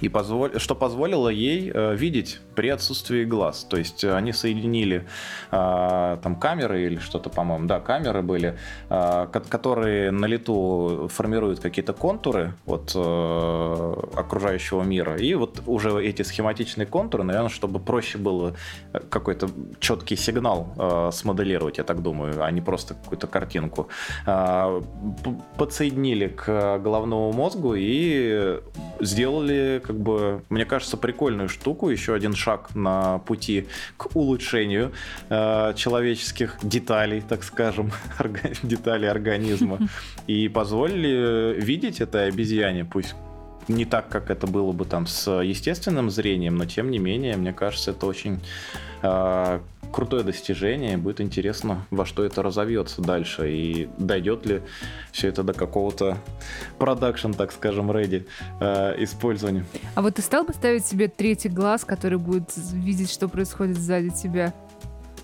и позволь... что позволило ей э, видеть при отсутствии глаз. То есть э, они соединили э, там камеры или что-то, по-моему, да, камеры были, э, которые на лету формируют какие-то контуры от э, окружающего мира. И вот уже эти схематичные контуры, наверное, чтобы проще было э, какой-то четкий сигнал э, смоделировать, я так думаю, а не просто какую-то картинку, э, подсоединили к головному мозгу и сделали как бы, мне кажется, прикольную штуку, еще один шаг на пути к улучшению э, человеческих деталей, так скажем, [laughs] деталей организма, и позволили видеть этой обезьяне, пусть не так, как это было бы там с естественным зрением, но тем не менее, мне кажется, это очень э, крутое достижение. Будет интересно, во что это разовьется дальше и дойдет ли все это до какого-то продакшн, так скажем, ready э, использования. А вот ты стал бы ставить себе третий глаз, который будет видеть, что происходит сзади тебя?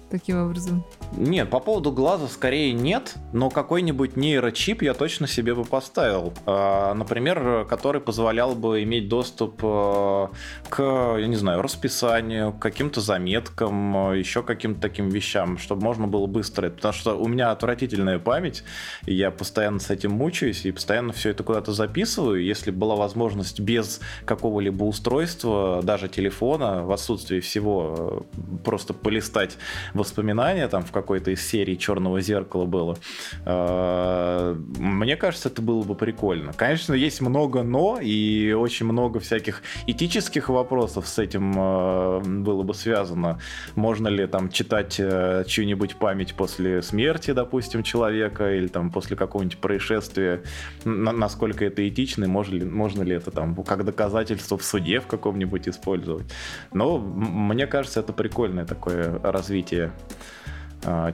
Таким образом? Нет, по поводу глаза скорее нет, но какой-нибудь нейрочип я точно себе бы поставил. А, например, который позволял бы иметь доступ э, к, я не знаю, расписанию, к каким-то заметкам, еще каким-то таким вещам, чтобы можно было быстро. Потому что у меня отвратительная память, и я постоянно с этим мучаюсь, и постоянно все это куда-то записываю. Если была возможность без какого-либо устройства, даже телефона, в отсутствии всего, э, просто полистать воспоминания там в какой-то из серий Черного зеркала было. А, мне кажется, это было бы прикольно. Конечно, есть много но и очень много всяких этических вопросов с этим а, было бы связано. Можно ли там читать э, чью-нибудь память после смерти, допустим, человека или там после какого-нибудь происшествия, насколько это этично, можно ли, можно ли это там как доказательство в суде в каком-нибудь использовать. Но мне кажется, это прикольное такое развитие э,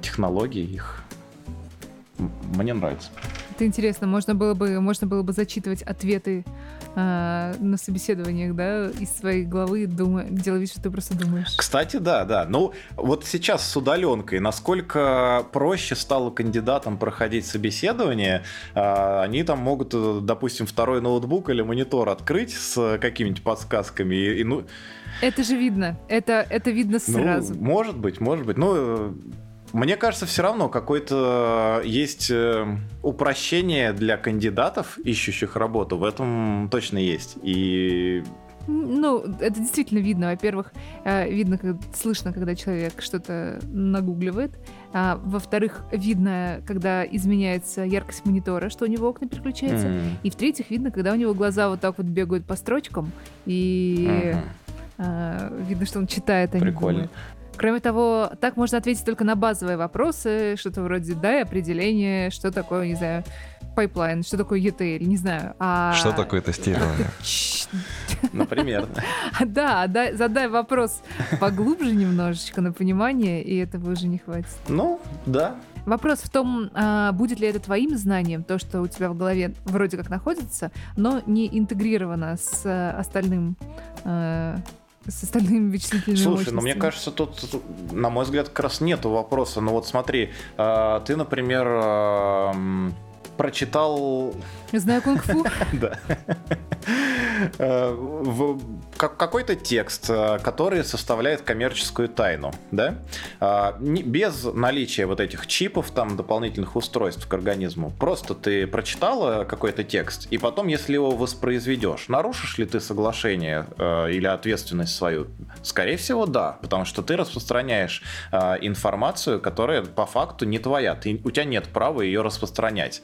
технологий их мне нравится. Это интересно, можно было бы, можно было бы зачитывать ответы э, на собеседованиях, да, из своей головы, думая, делая вид, что ты просто думаешь. Кстати, да, да. Ну, вот сейчас с удаленкой, насколько проще стало кандидатам проходить собеседование, э, они там могут, допустим, второй ноутбук или монитор открыть с какими-нибудь подсказками и, и ну это же видно. Это, это видно ну, сразу. Ну, может быть, может быть. Ну, мне кажется, все равно какое-то есть э, упрощение для кандидатов, ищущих работу. В этом точно есть. И ну, это действительно видно. Во-первых, э, видно, слышно, когда человек что-то нагугливает. А, во-вторых, видно, когда изменяется яркость монитора, что у него окна переключаются. Mm. И в-третьих, видно, когда у него глаза вот так вот бегают по строчкам. И mm-hmm. А, видно, что он читает, а Прикольно. не думает. Кроме того, так можно ответить только на базовые вопросы, что-то вроде «дай определение», что такое, не знаю, пайплайн, что такое ETL, не знаю. А... Что такое тестирование? [laughs] Например. [laughs] Да, задай вопрос поглубже немножечко на понимание, и этого уже не хватит. Ну, да, Вопрос в том, а, будет ли это твоим знанием, то, что у тебя в голове вроде как находится, но не интегрировано с э, остальным э, с остальными вычислительными Слушай, ну мне кажется, тут, на мой взгляд, как раз нету вопроса. Ну вот смотри, а, ты, например, прочитал... Знаю кунг-фу. [laughs] Да. [laughs] Э, какой-то текст, э, который составляет коммерческую тайну, да? А, без наличия вот этих чипов, там, дополнительных устройств к организму. Просто ты прочитала какой-то текст, и потом, если его воспроизведешь, нарушишь ли ты соглашение э, или ответственность свою? Скорее всего, да, потому что ты распространяешь информацию, которая по факту не твоя. Ты, у тебя нет права ее распространять.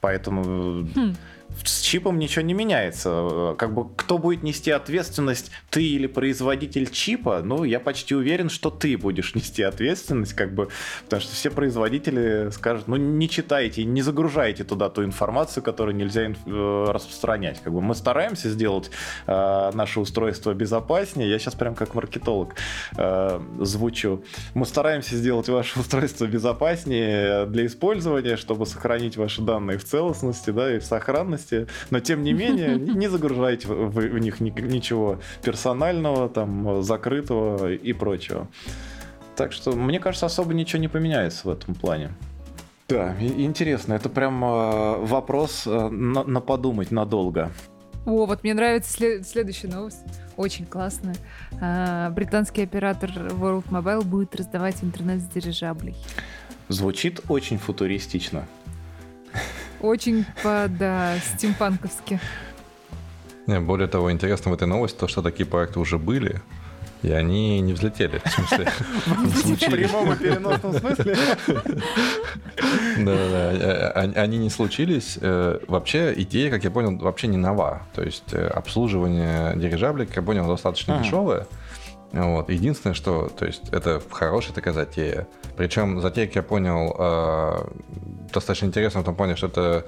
Поэтому хм с чипом ничего не меняется. Как бы кто будет нести ответственность, ты или производитель чипа, ну, я почти уверен, что ты будешь нести ответственность, как бы, потому что все производители скажут, ну, не читайте, не загружайте туда ту информацию, которую нельзя э, распространять. Как бы мы стараемся сделать э, наше устройство безопаснее. Я сейчас прям как маркетолог э, звучу. Мы стараемся сделать ваше устройство безопаснее для использования, чтобы сохранить ваши данные в целостности, да, и в сохранности безопасности, но тем не менее [laughs] не загружайте в них ничего персонального, там, закрытого и прочего. Так что, мне кажется, особо ничего не поменяется в этом плане. Да, интересно, это прям э, вопрос э, на, на подумать надолго. О, вот мне нравится след- следующая новость. Очень классная. А, британский оператор World Mobile будет раздавать интернет с дирижаблей. Звучит очень футуристично. Очень по, да, стимпанковски. Не, более того, интересно в этой новости то, что такие проекты уже были, и они не взлетели. В смысле, [laughs] В прямом и переносном смысле? Да-да-да, они они не случились. Э, Вообще идея, как я понял, вообще не нова. То есть э, обслуживание дирижаблей, как я понял, достаточно Ага. Вот. Единственное, что, то есть, это хорошая такая затея. Причем затея, как я понял, э, достаточно интересна в том плане, что это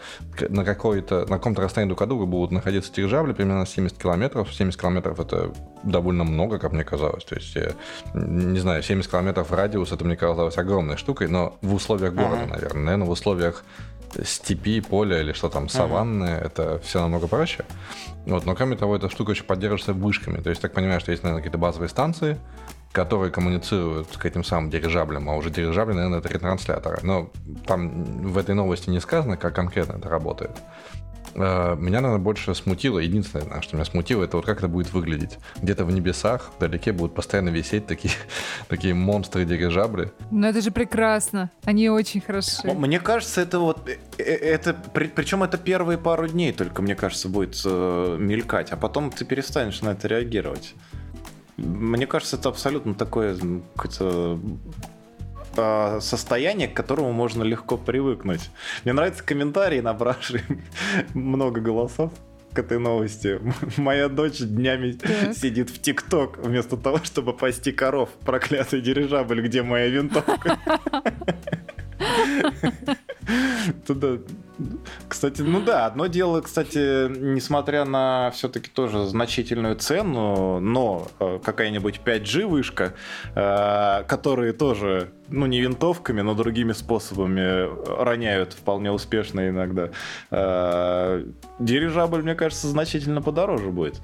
на какой-то, на каком-то расстоянии друг от друга будут находиться дирижабли, примерно 70 километров. 70 километров это довольно много, как мне казалось. То есть, э, не знаю, 70 километров радиус, это мне казалось огромной штукой, но в условиях города, Ага. наверное. Наверное, в условиях степи, поля или что там, саванны, это все намного проще. Вот, но кроме того, эта штука еще поддерживается вышками. То есть, так понимаю, что есть, наверное, какие-то базовые станции, которые коммуницируют к этим самым дирижаблям, а уже дирижабли, наверное, это ретрансляторы. Но там в этой новости не сказано, как конкретно это работает. Э, Меня, наверное, больше смутило, единственное, что меня смутило, это вот как это будет выглядеть. Где-то в небесах, вдалеке будут постоянно висеть такие, [laughs] такие монстры-дирижабли. Но это же прекрасно. Они очень хороши. Мне кажется, это вот... э, э, это Причем это первые пару дней только, мне кажется, будет э, мелькать, а потом ты перестанешь на это реагировать. Мне кажется, это абсолютно такое какое-то а, состояние, к которому можно легко привыкнуть. Мне нравятся комментарии, набравшие [laughs] много голосов к этой новости. [laughs] Моя дочь днями Так. сидит в ТикТок вместо того, чтобы пасти коров. Проклятый дирижабль, где моя винтовка? [laughs] Туда. Кстати, ну да, одно дело, кстати, несмотря на все-таки тоже значительную цену, но э, какая-нибудь 5G вышка, э, которые тоже, ну не винтовками, но другими способами роняют вполне успешно иногда. э, Дирижабль, мне кажется, значительно подороже будет.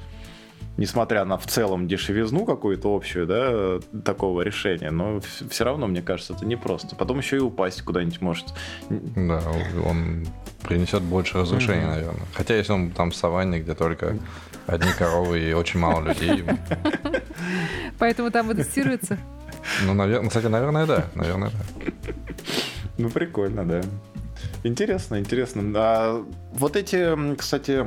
Несмотря на в целом дешевизну какую-то общую, да, такого решения, но все равно, мне кажется, это непросто. Потом еще и упасть куда-нибудь может. Да, он принесет больше разрушений, Мгм. наверное. Хотя если он там в саванне, где только одни коровы и очень мало людей, Поэтому там и тестируется. ну, наверное, кстати, наверное, да, наверное, да. Ну, прикольно, да. Интересно, интересно. А вот эти, кстати,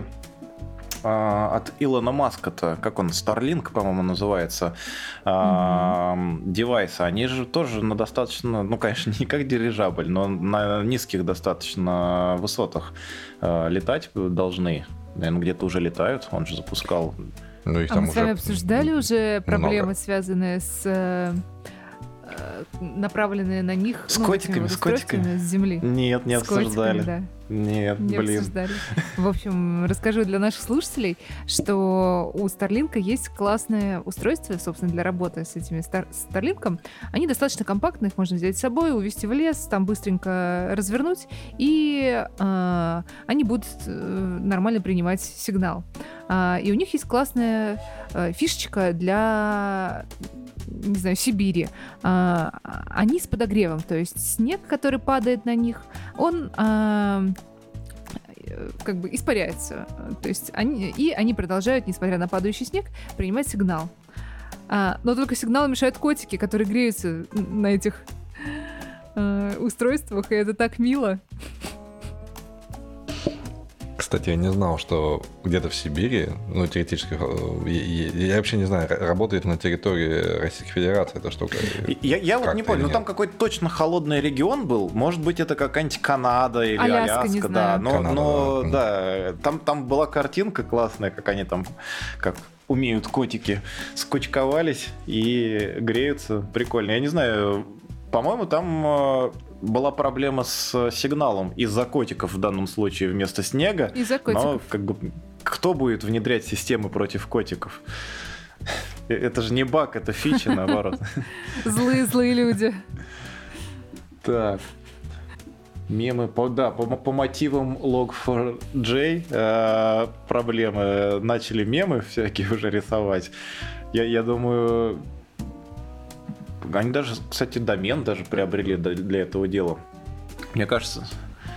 а, от Илона Маска-то, как он, Starlink, по-моему, называется, а, м, девайсы, они же тоже на достаточно, ну, конечно, [laughs] не как дирижабль, но на низких достаточно высотах а, летать должны. Наверное, где-то уже летают, он же запускал. Ну, их А там мы с вами уже обсуждали уже проблемы, много. связанные с э, направленные на них С ну, котиками, вот с котиками? с земли. Нет, не С котиками, обсуждали. да. Нет, Не блин. обсуждали. [laughs] В общем, расскажу для наших слушателей, что у Starlink есть классное устройство, собственно, для работы с этими Star- с Starlink. Они достаточно компактные, их можно взять с собой, увезти в лес, там быстренько развернуть, и э, они будут э, нормально принимать сигнал. А, и у них есть классная э, фишечка для не знаю, Сибири. А, они с подогревом, то есть снег, который падает на них, он а, э, как бы испаряется. То есть они, и они продолжают, несмотря на падающий снег, принимать сигнал. А, но только сигнал мешают котики, которые греются на этих э, устройствах, и это так мило. Кстати, я не знал, что где-то в Сибири, ну, теоретически, э, я, я- вообще не знаю, ра- работает на территории Российской Федерации эта штука. Я, я вот не понял, ну там какой-то точно холодный регион был. Может быть, это какая-нибудь Канада или Аляска, Аляска, не да. знаю. Но, Канада, но да. да, там, там была картинка классная, как они там как умеют котики, скучковались и греются. Прикольно. Я не знаю, по-моему, там э, была проблема с сигналом из-за котиков в данном случае вместо снега. Из-за Но котиков. как бы кто будет внедрять системы против котиков? [laughs] Э, Это же не баг, это фича, [laughs] наоборот. Злые-злые люди. Так. Мемы, по, да, по, по мотивам Log4j э, проблемы. Начали мемы всякие уже рисовать. Я, я думаю, они даже, кстати, домен даже приобрели для этого дела. Мне кажется,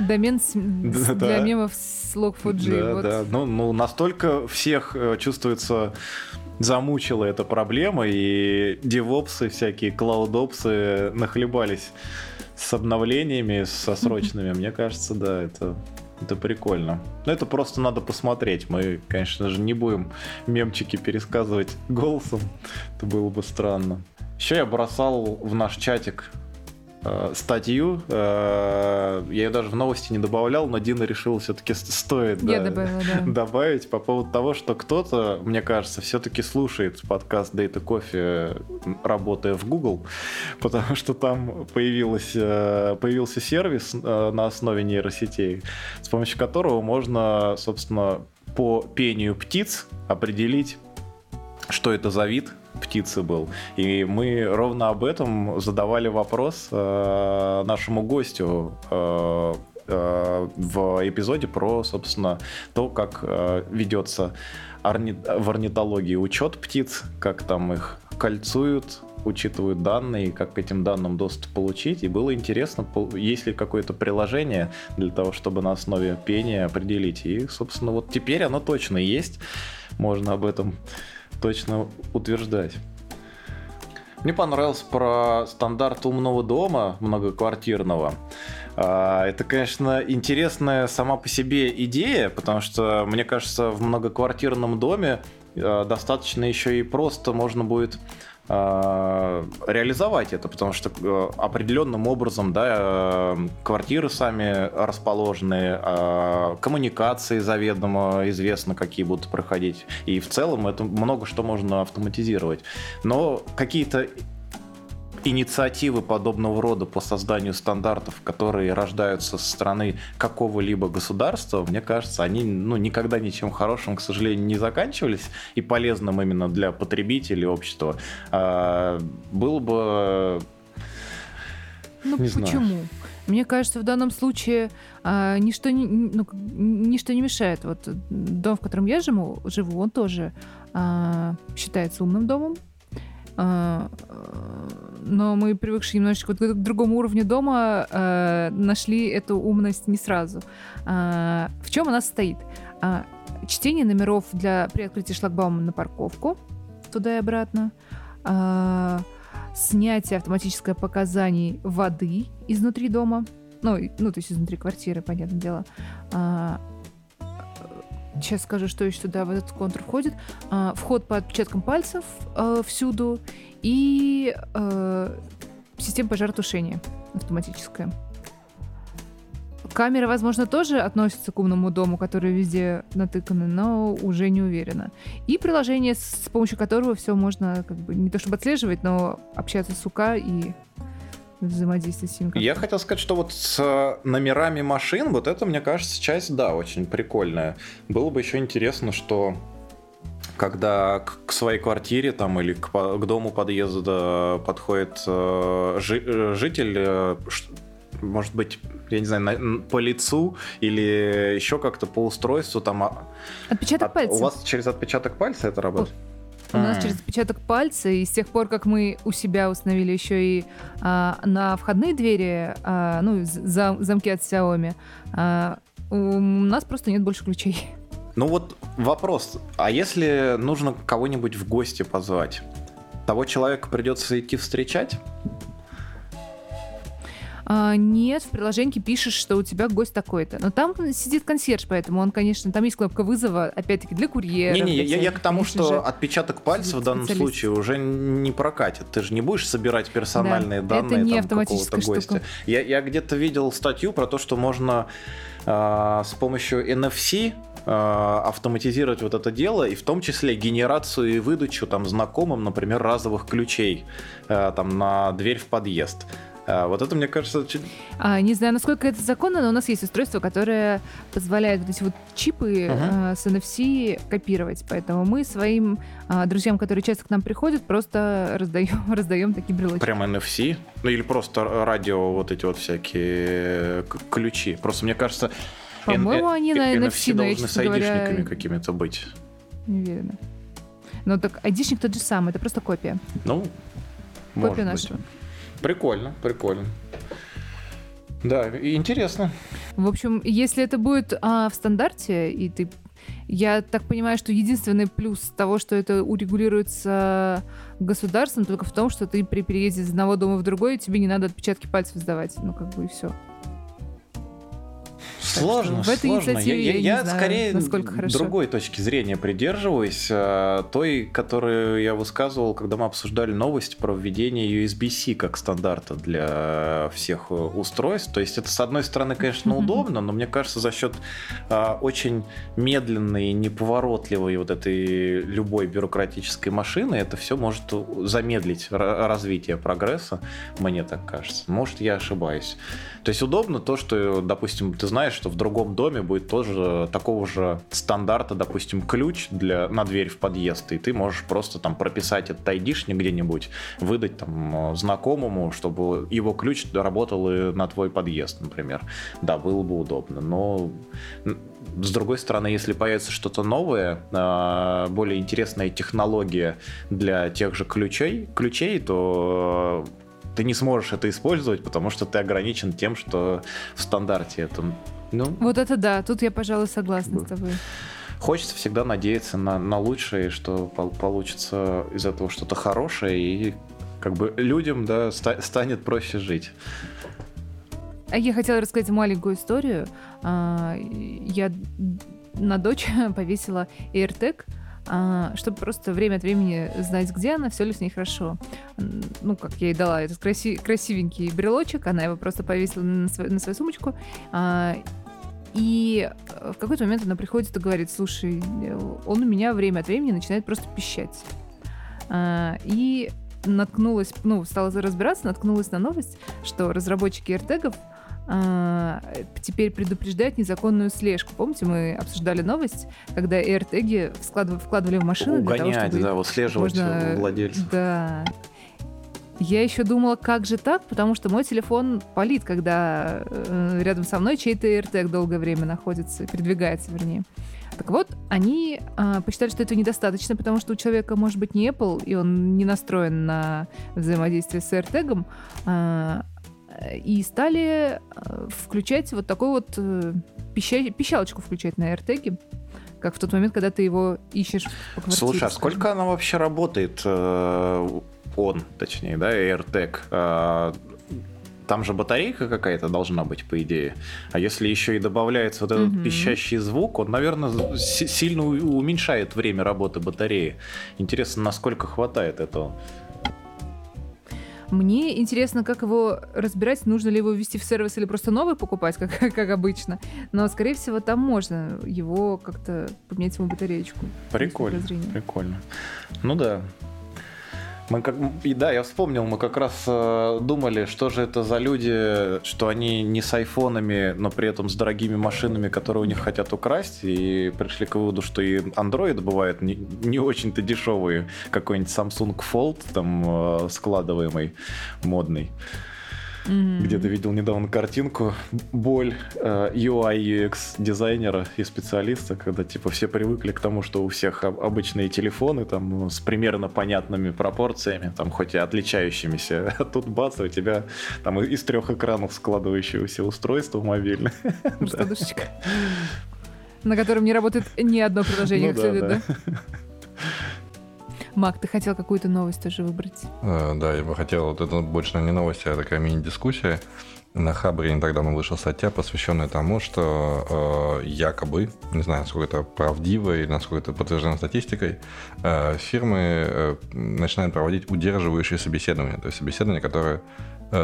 Домен с- Да. для мемов с Log4j. Да, вот. да. Ну, ну, настолько всех э, чувствуется замучила эта проблема, и девопсы всякие, клаудопсы нахлебались с обновлениями, со срочными. [laughs] Мне кажется, да, это, это прикольно. Но это просто надо посмотреть. Мы, конечно же, не будем мемчики пересказывать голосом. Это было бы странно. Еще я бросал в наш чатик статью. э, я ее даже в новости не добавлял, но Дина решила все-таки стоит да, добавила, да. [laughs] добавить по поводу того, что кто-то, мне кажется, все-таки слушает подкаст Data Coffee, работая в Google, [laughs] потому что там появилась, э, появился сервис э, на основе нейросетей, с помощью которого можно, собственно, по пению птиц определить, что это за вид птицы был. И мы ровно об этом задавали вопрос э, нашему гостю э, э, в эпизоде про, собственно, то, как э, ведется орни- в орнитологии учет птиц, как там их кольцуют, учитывают данные, как к этим данным доступ получить. И было интересно, есть ли какое-то приложение для того, чтобы на основе пения определить. И, собственно, вот теперь оно точно есть. Можно об этом точно утверждать. Мне понравился про стандарт умного дома многоквартирного. А, Это, конечно, интересная сама по себе идея, потому что, мне кажется, в многоквартирном доме а, достаточно еще и просто можно будет реализовать это, потому что э, определенным образом, да, э, квартиры сами расположены, коммуникации заведомо известно, какие будут проходить, и в целом это много что можно автоматизировать. Но какие-то инициативы подобного рода по созданию стандартов, которые рождаются со стороны какого-либо государства, мне кажется, они ну, никогда ничем хорошим, к сожалению, не заканчивались и полезным именно для потребителей общества. А, было бы... Ну Не знаю. почему? Мне кажется, в данном случае а, ничто, не, ну, ничто не мешает. Вот дом, в котором я живу, живу он тоже а, считается умным домом. А, э, но мы, привыкшие немножечко к другому уровню дома, а, нашли эту умность не сразу. А, в чем она состоит? А, чтение номеров для при открытии шлагбаума на парковку туда и обратно. Снятие автоматическое показаний воды изнутри дома. Ну, ну, то есть изнутри квартиры, понятное дело. А, сейчас скажу, что еще туда в этот контур входит. А, вход по отпечаткам пальцев э, всюду и э, система пожаротушения автоматическая. Камеры, возможно, тоже относятся к умному дому, которые везде натыканы, но уже не уверена. И приложение, с помощью которого все можно как бы не то чтобы отслеживать, но общаться с УК и взаимодействовать с как-то. Я хотел сказать, что вот с э, номерами машин, вот это, мне кажется, часть, да, очень прикольная. Было бы еще интересно, что когда к, своей квартире там или к, к дому подъезда подходит э, жи- э, житель, э, может быть, я не знаю, на- по лицу или еще как-то по устройству там. а- Отпечаток от- пальца. у вас через отпечаток пальца это работает? У нас через отпечаток пальца, и с тех пор, как мы у себя установили еще и а, на входные двери, а, ну, зам- замки от Xiaomi, а, у нас просто нет больше ключей. Ну вот вопрос, а если нужно кого-нибудь в гости позвать, того человека придется идти встречать? А, нет, в приложении пишешь, что у тебя гость такой-то. Но там сидит консьерж, поэтому он, конечно, там есть кнопка вызова, опять-таки, для курьера. Не-не, я, я к тому, что же. отпечаток пальца в данном случае уже не прокатит. Ты же не будешь собирать персональные Да, это данные не там, автоматическая какого-то гостя. штука. Я, я где-то видел статью про то, что можно а, с помощью NFC а, автоматизировать вот это дело, и в том числе генерацию и выдачу там знакомым, например, разовых ключей там на дверь в подъезд. А, Вот это, мне кажется, чуть- А, не знаю, насколько это законно, но у нас есть устройство, которое позволяет вот эти вот чипы Мгм. а, с NFC копировать. Поэтому мы своим а, друзьям, которые часто к нам приходят, просто раздаем, [laughs] раздаем такие брелочки. прям NFC, ну или просто радио, вот эти вот всякие к- ключи. Просто мне кажется, По-моему, Н- они э- на NFC NFC, но я, должны с честно говоря, айдишниками какими-то быть. не уверена. Но так айдишник тот же самый, это просто копия. Ну, может быть. Прикольно, прикольно. Да, интересно. В общем, если это будет а, в стандарте, и ты я так понимаю, что единственный плюс того, что это урегулируется государством, только в том, что ты при переезде из одного дома в другой, тебе не надо отпечатки пальцев сдавать. Ну, как бы и все. Сложно, в этой сложно. Я, я, я, я знаю, скорее насколько хорошо. другой точки зрения придерживаюсь, э, той, которую я высказывал, когда мы обсуждали новость про введение USB-C как стандарта для всех устройств. То есть это, с одной стороны, конечно, удобно, но мне кажется, за счет э, очень медленной, неповоротливой вот этой любой бюрократической машины это все может замедлить развитие прогресса, мне так кажется. Может, я ошибаюсь. То есть удобно то, что, допустим, ты знаешь, что в другом доме будет тоже такого же стандарта, допустим, ключ для, на дверь в подъезд, и ты можешь просто там прописать этот айдишник где-нибудь, выдать там знакомому, чтобы его ключ работал и на твой подъезд, например. Да, было бы удобно, но с другой стороны, если появится что-то новое, а, более интересная технология для тех же ключей, ключей, то ты не сможешь это использовать, потому что ты ограничен тем, что в стандарте это. Ну, вот это да, тут я, пожалуй, согласна с тобой. Хочется всегда надеяться на, на лучшее, что получится из этого что-то хорошее, и как бы людям да, ста- станет проще жить. А я хотела рассказать маленькую историю. А, я на дочь [laughs] повесила AirTag, чтобы просто время от времени знать, где она, все ли с ней хорошо. Ну, как я ей дала этот краси красивенький брелочек, она его просто повесила на, свою, на свою сумочку. А, и в какой-то момент она приходит и говорит, слушай, он у меня время от времени начинает просто пищать. А, и наткнулась, ну, стала разбираться, наткнулась на новость, что разработчики AirTag'ов а, теперь предупреждает незаконную слежку. Помните, мы обсуждали новость, когда AirTag вкладывали, вкладывали в машину Угонять, для того, чтобы... да, вот слеживать можно... владельца. Да. Я еще думала, как же так, потому что мой телефон палит, когда э, рядом со мной чей-то AirTag долгое время находится, передвигается, вернее. Так вот, они э, посчитали, что этого недостаточно, потому что у человека может быть не Apple, и он не настроен на взаимодействие с AirTag, э, и стали э, включать вот такую вот э, пища... пищалочку включать на AirTag, как в тот момент, когда ты его ищешь по квартире. Слушай, а сколько она вообще работает? Э, он, точнее, да, AirTag. Там же батарейка какая-то должна быть, по идее. А если еще и добавляется вот этот mm-hmm. пищащий звук, он, наверное, сильно уменьшает время работы батареи. Интересно, насколько хватает этого. Мне интересно, как его разбирать, нужно ли его ввести в сервис или просто новый покупать, как, [laughs] как обычно. Но, скорее всего, там можно его как-то поменять ему батареечку. Прикольно, прикольно. Ну да, мы как, и да, я вспомнил, мы как раз э, думали, что же это за люди, что они не с айфонами, но при этом с дорогими машинами, которые у них хотят украсть, и пришли к выводу, что и Android бывает не, не очень-то дешевый, какой-нибудь Samsung Fold там э, складываемый, модный. Mm-hmm. Где-то видел недавно картинку, боль э, UI UX дизайнера и специалиста, когда типа все привыкли к тому, что у всех обычные телефоны там ну, с примерно понятными пропорциями, там хоть и отличающимися, а [laughs] тут бац, у тебя там из трех экранов складывающегося устройства мобильное. [laughs] Раскладушечка. На котором не работает ни одно приложение, ну, да, да? [laughs] Мак, ты хотел какую-то новость тоже выбрать? Э, да, я бы хотел, вот это больше не новость, а такая мини-дискуссия. На Хабре не так давно вышла статья, посвященная тому, что э, якобы, не знаю, насколько это правдиво или насколько это подтверждено статистикой, э, фирмы э, начинают проводить удерживающие собеседования, то есть собеседования, которые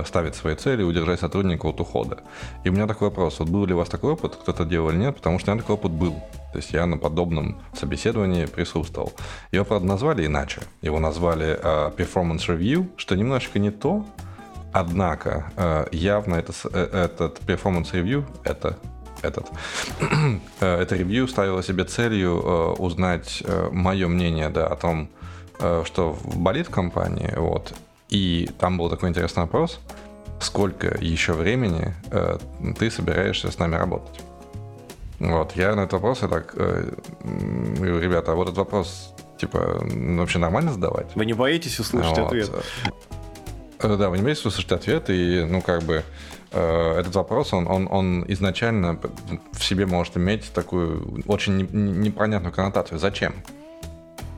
ставить свои цели и удержать сотрудника от ухода. И у меня такой вопрос, вот был ли у вас такой опыт, кто-то делал или нет, потому что у меня такой опыт был. То есть я на подобном собеседовании присутствовал. Его, правда, назвали иначе. Его назвали uh, Performance Review, что немножечко не то, однако uh, явно это, этот Performance Review, это этот. [clears throat] это ревью ставило себе целью узнать мое мнение да, о том, что болит в компании, вот, и там был такой интересный вопрос, сколько еще времени э, ты собираешься с нами работать? Вот, я на этот вопрос я так э, говорю, ребята, а вот этот вопрос, типа, вообще нормально задавать? Вы не боитесь услышать вот. ответ? Э, да, вы не можете услышать ответ, и, ну, как бы, э, этот вопрос, он, он, он изначально в себе может иметь такую очень непонятную коннотацию. Зачем?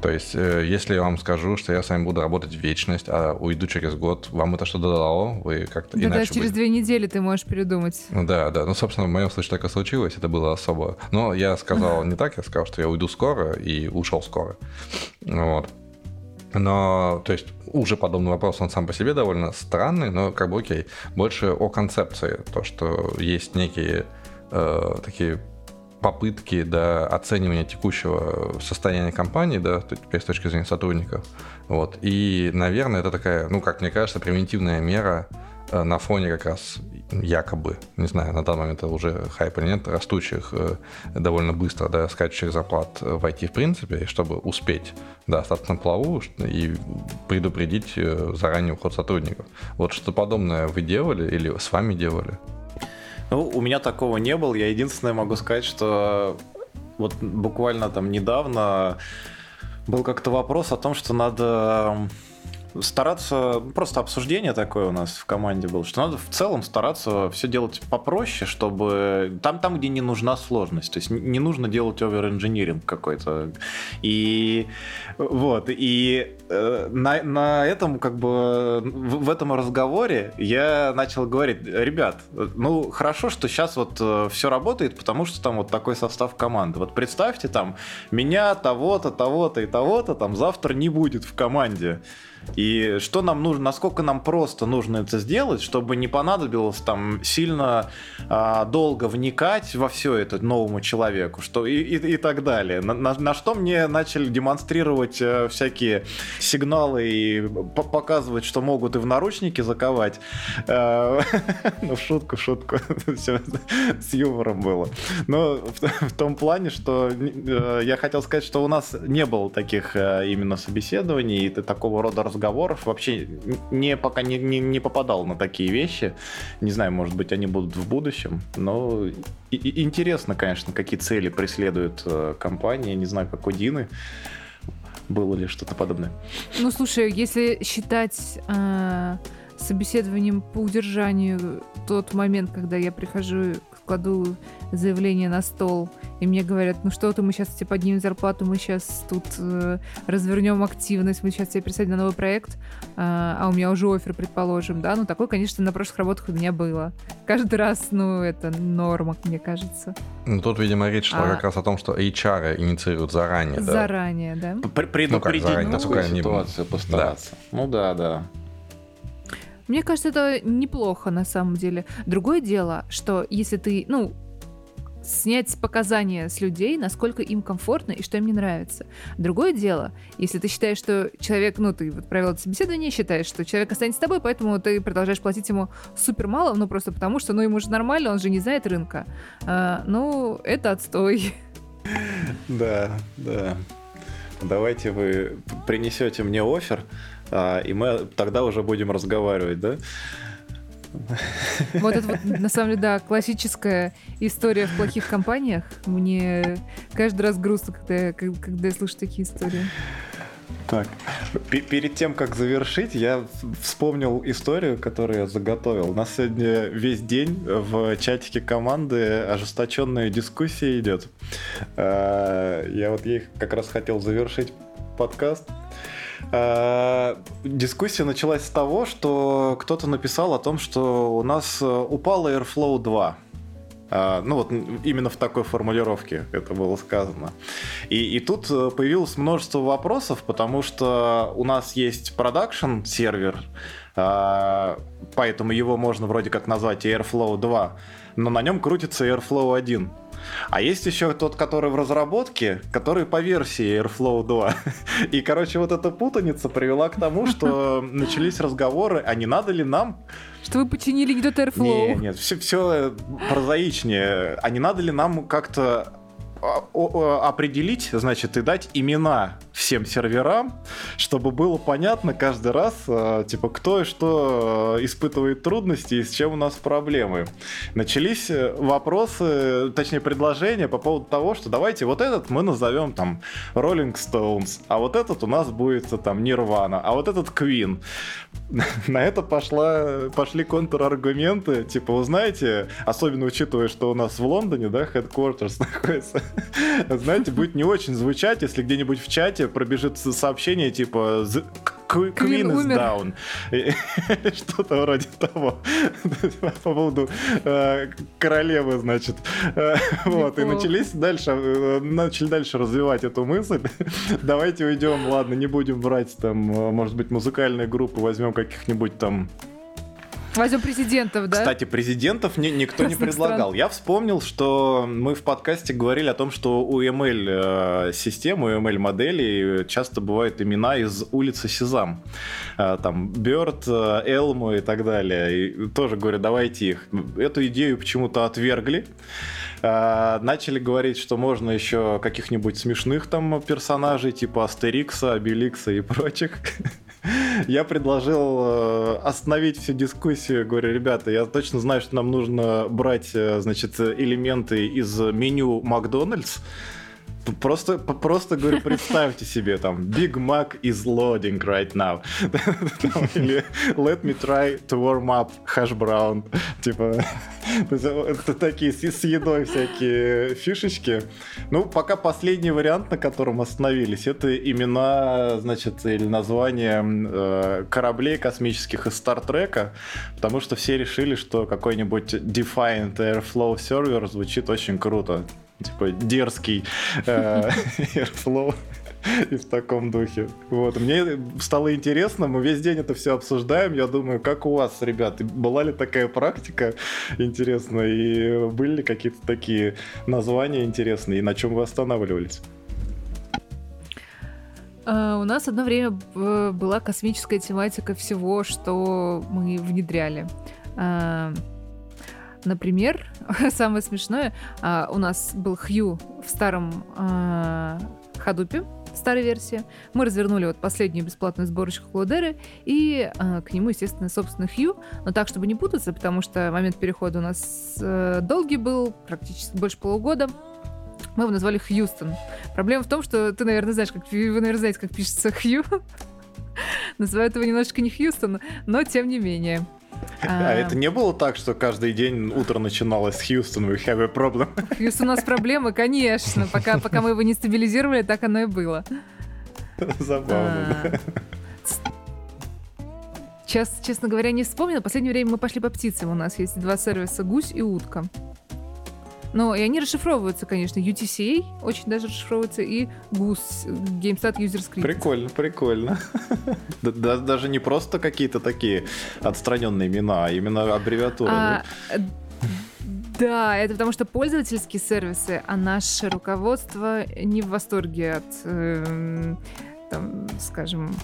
То есть, э, если я вам скажу, что я с вами буду работать в вечность, а уйду через год, вам это что-то дало? Вы как-то да, иначе... Да, через две недели ты можешь передумать. Ну да, да. Ну, собственно, в моем случае так и случилось, это было особо. Но я сказал не так, я сказал, что я уйду скоро и ушел скоро. Вот. Но, то есть, уже подобный вопрос, он сам по себе довольно странный, но как бы окей. Больше о концепции, то, что есть некие э, такие попытки да, оценивания текущего состояния компании, да, теперь с точки зрения сотрудников. Вот. И, наверное, это такая, ну, как мне кажется, превентивная мера э, на фоне как раз якобы, не знаю, на данный момент это уже хайп или нет, растущих э, довольно быстро, да, скачущих зарплат в IT в принципе, чтобы успеть, да, остаться на плаву и предупредить э, заранее уход сотрудников. Вот что подобное вы делали или с вами делали? Ну, у меня такого не было. Я единственное могу сказать, что вот буквально там недавно был как-то вопрос о том, что надо стараться, просто обсуждение такое у нас в команде было, что надо в целом стараться все делать попроще, чтобы там, там где не нужна сложность, то есть не нужно делать овер-инжиниринг какой-то. И вот, и э, на, на этом как бы в, в этом разговоре я начал говорить, ребят, ну хорошо, что сейчас вот э, все работает, потому что там вот такой состав команды. Вот представьте там меня того-то, того-то и того-то там завтра не будет в команде. И что нам нужно, насколько нам просто нужно это сделать, чтобы не понадобилось там сильно а, долго вникать во все это новому человеку, что и, и, и так далее. На, на, на что мне начали демонстрировать а, всякие сигналы и показывать, что могут и в наручники заковать. А, [laughs] ну, в шутку, в шутку. [laughs] Все с юмором было. Но в, том плане, что э, я хотел сказать, что у нас не было таких э, именно собеседований и такого рода разговоров вообще не, пока не, не, не попадал на такие вещи. Не знаю, может быть, они будут в будущем, но и, и интересно, конечно, какие цели преследует э, компания. Не знаю, как у Дины было ли что-то подобное. Ну, слушай, если считать э, собеседованием по удержанию тот момент, когда я прихожу кладу заявление на стол, и мне говорят, ну что ты, мы сейчас тебе поднимем зарплату, мы сейчас тут э, развернем активность, мы сейчас тебе присадим на новый проект, э, а у меня уже офер, предположим, да, ну такое, конечно, на прошлых работах у меня было. Каждый раз, ну, это норма, мне кажется. Ну, тут, видимо, речь шла а... как раз о том, что HR инициируют заранее, да? Заранее, да. Предупредить ну, как заранее, насколько ситуацию постараться. Да. Ну да, да. Мне кажется, это неплохо на самом деле. Другое дело, что если ты, ну, снять показания с людей, насколько им комфортно и что им не нравится. Другое дело, если ты считаешь, что человек, ну, ты вот провел это собеседование, считаешь, что человек останется с тобой, поэтому ты продолжаешь платить ему супер мало, ну, просто потому что, ну, ему же нормально, он же не знает рынка. А, ну, это отстой. [laughs] Да, да. Давайте вы принесете мне офер, а, и мы тогда уже будем разговаривать, да? [laughs] Вот это вот, на самом деле, да, классическая история в плохих компаниях. Мне каждый раз грустно, когда, когда я слышу такие истории. Так, перед тем, как завершить, я вспомнил историю, которую я заготовил. У нас сегодня весь день в чатике команды ожесточенная дискуссия идет. А, я вот ей как раз хотел завершить подкаст. А, дискуссия началась с того, что кто-то написал о том, что у нас э, упал Airflow 2. А, ну вот именно в такой формулировке это было сказано. И, и тут э, появилось множество вопросов, потому что у нас есть продакшн сервер, а, поэтому его можно вроде как назвать Airflow 2, но на нем крутится Airflow 1. А есть еще тот, который в разработке, который по версии Airflow 2. [laughs] И, короче, вот эта путаница привела к тому, что [laughs] начались разговоры, а не надо ли нам что вы починили не тот Airflow. Нет, нет, все, все прозаичнее. А не надо ли нам как-то определить, значит, и дать имена всем серверам, чтобы было понятно каждый раз, э, типа, кто и что э, испытывает трудности и с чем у нас проблемы. Начались э, вопросы, точнее, предложения по поводу того, что давайте вот этот мы назовем там Rolling Stones, а вот этот у нас будет там Nirvana, а вот этот Queen. [laughs] На это пошла, пошли контраргументы, типа, вы знаете, особенно учитывая, что у нас в Лондоне, да, headquarters [laughs] находится, знаете, будет не очень звучать, если где-нибудь в чате пробежит сообщение типа Queen, Queen is умер. down. [laughs] Что-то вроде того. [laughs] По поводу э, королевы, значит. Э, вот, и начались дальше, э, начали дальше развивать эту мысль. [laughs] Давайте уйдем, ладно, не будем брать там, может быть, музыкальные группы, возьмем каких-нибудь там Возьмем президентов, да? Кстати, президентов ни, никто не предлагал. Стран. Я вспомнил, что мы в подкасте говорили о том, что у ML-систем, у ML-моделей часто бывают имена из улицы Сезам. Э, там Бёрд, Элму и так далее. И тоже говорю, давайте их. Эту идею почему-то отвергли. Э, начали говорить, что можно еще каких-нибудь смешных там персонажей, типа Астерикса, Обеликса и прочих. [laughs] Я предложил э, остановить всю дискуссию. Говорю, ребята, я точно знаю, что нам нужно брать, э, значит, элементы из меню Макдональдс, Просто, просто говорю, представьте себе, там, Big Mac is loading right now. [laughs] Или Let me try to warm up hash brown. Типа, [laughs] это такие с едой всякие фишечки. Ну, пока последний вариант, на котором остановились, это имена, значит, или название э, кораблей космических из Стартрека, потому что все решили, что какой-нибудь Defiant Airflow сервер звучит очень круто типа дерзкий э, [laughs] Airflow [laughs] и в таком духе. Вот. Мне стало интересно, мы весь день это все обсуждаем. Я думаю, как у вас, ребят, была ли такая практика интересная, и были ли какие-то такие названия интересные, и на чем вы останавливались? Uh, у нас одно время была космическая тематика всего, что мы внедряли. Например, [laughs] самое смешное, а, у нас был Хью в старом а, Хадупе, старой версии. Мы развернули вот последнюю бесплатную сборочку Клодеры, и э, к нему, естественно, собственно, Хью, но так, чтобы не путаться, потому что момент перехода у нас э, долгий был, практически больше полугода. Мы его назвали Хьюстон. Проблема в том, что ты, наверное, знаешь, как вы, наверное, знаете, как пишется Хью. [laughs] Называют его немножечко не Хьюстон, но тем не менее. А, это не было так, что каждый день утро начиналось с Хьюстон, we have a problem? Хьюстон, у нас проблемы, конечно. Пока, пока мы его не стабилизировали, так оно и было. Забавно, а, Сейчас, честно говоря, не вспомнила. В последнее время мы пошли по птицам. У нас есть два сервиса гусь и утка. Но и они расшифровываются, конечно. UTCA очень даже расшифровывается, и GUS, GameStat User Script. Прикольно, прикольно. [laughs] Даже не просто какие-то такие отстраненные имена, а именно аббревиатуры. А, да, это потому что пользовательские сервисы, а наше руководство не в восторге от, э, там, скажем,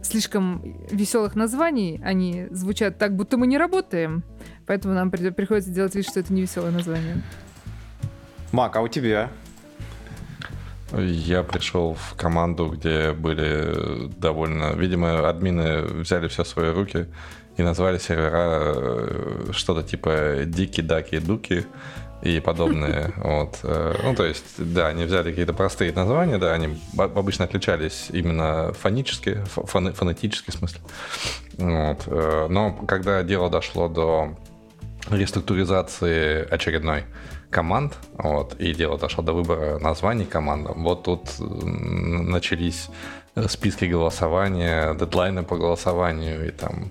слишком веселых названий. Они звучат так, будто мы не работаем. Поэтому нам приходится делать вид, что это не веселое название. Мак, а у тебя? Я пришел в команду, где были довольно... Видимо, админы взяли все в свои руки и назвали сервера э, что-то типа Дики, Даки, Дуки и подобные. [laughs] Вот. Э, ну, то есть, да, они взяли какие-то простые названия, да, они обычно отличались именно фонически, фон, фонетически в смысле. Вот. Э, но когда дело дошло до реструктуризации очередной команд, вот, и дело дошло до выбора названий командам, вот тут начались списки голосования, дедлайны по голосованию и там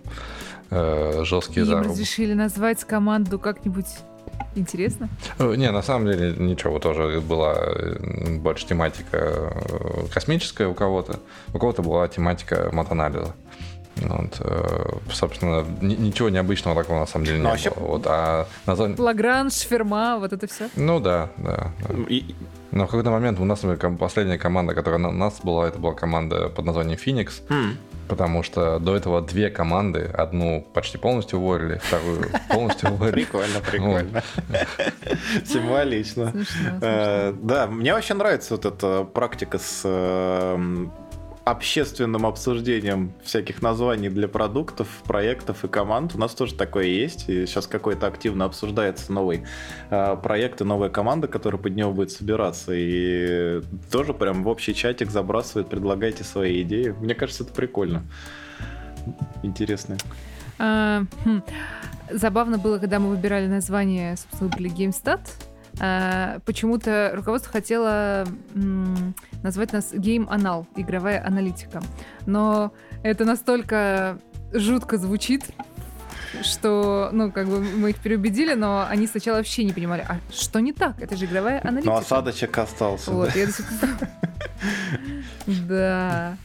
э, жесткие зарубы. разрешили назвать команду как-нибудь Интересно? Э, не, на самом деле ничего, тоже была э, больше тематика э, космическая у кого-то, у кого-то была тематика матанализа. Вот, собственно, ничего необычного такого на самом деле не ну, вообще... было. Вот, а название... Лагранж, Ферма, вот это все? Ну да, да. да. И... Но в какой-то момент у нас последняя команда, которая у нас была, это была команда под названием Phoenix. Mm. Потому что до этого две команды, одну почти полностью уволили, вторую [laughs] полностью уволили. Прикольно, прикольно. [laughs] Символично. Э, да, мне вообще нравится вот эта практика с эм, общественным обсуждением всяких названий для продуктов, проектов и команд. У нас тоже такое есть. И сейчас какой-то активно обсуждается новый э, проект и новая команда, которая под него будет собираться. И тоже прям в общий чатик забрасывает, предлагайте свои идеи. Мне кажется, это прикольно. Интересно. А, хм. Забавно было, когда мы выбирали название, собственно, для GameStat. А, почему-то руководство хотело м, назвать нас Game Anal, игровая аналитика. Но это настолько жутко звучит, что, ну, как бы мы их переубедили, но они сначала вообще не понимали, а что не так? Это же игровая аналитика. Ну, осадочек остался. Вот, я до сих пор... [laughs] Да.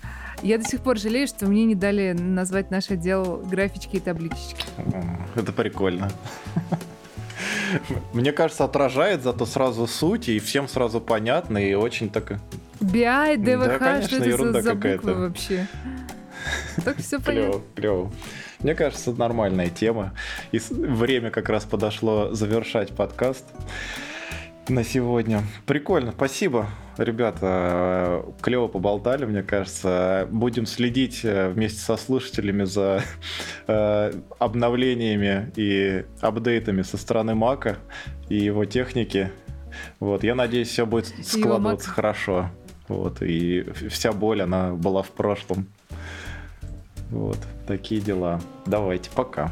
Я до сих пор жалею, что мне не дали назвать наш отдел графички и таблички. Это прикольно. Мне кажется, отражает зато сразу суть, и всем сразу понятно, и очень так... BI, ДВХ, да, конечно, что это за, за буквы вообще? Так все понятно. Клево, Мне кажется, нормальная тема. И время как раз подошло завершать подкаст на сегодня. Прикольно, спасибо, ребята. Клево поболтали, мне кажется. Будем следить э, вместе со слушателями за э, обновлениями и апдейтами со стороны Мака и его техники. Вот, я надеюсь, все будет складываться хорошо. Вот, и вся боль, она была в прошлом. Вот, такие дела. Давайте, пока.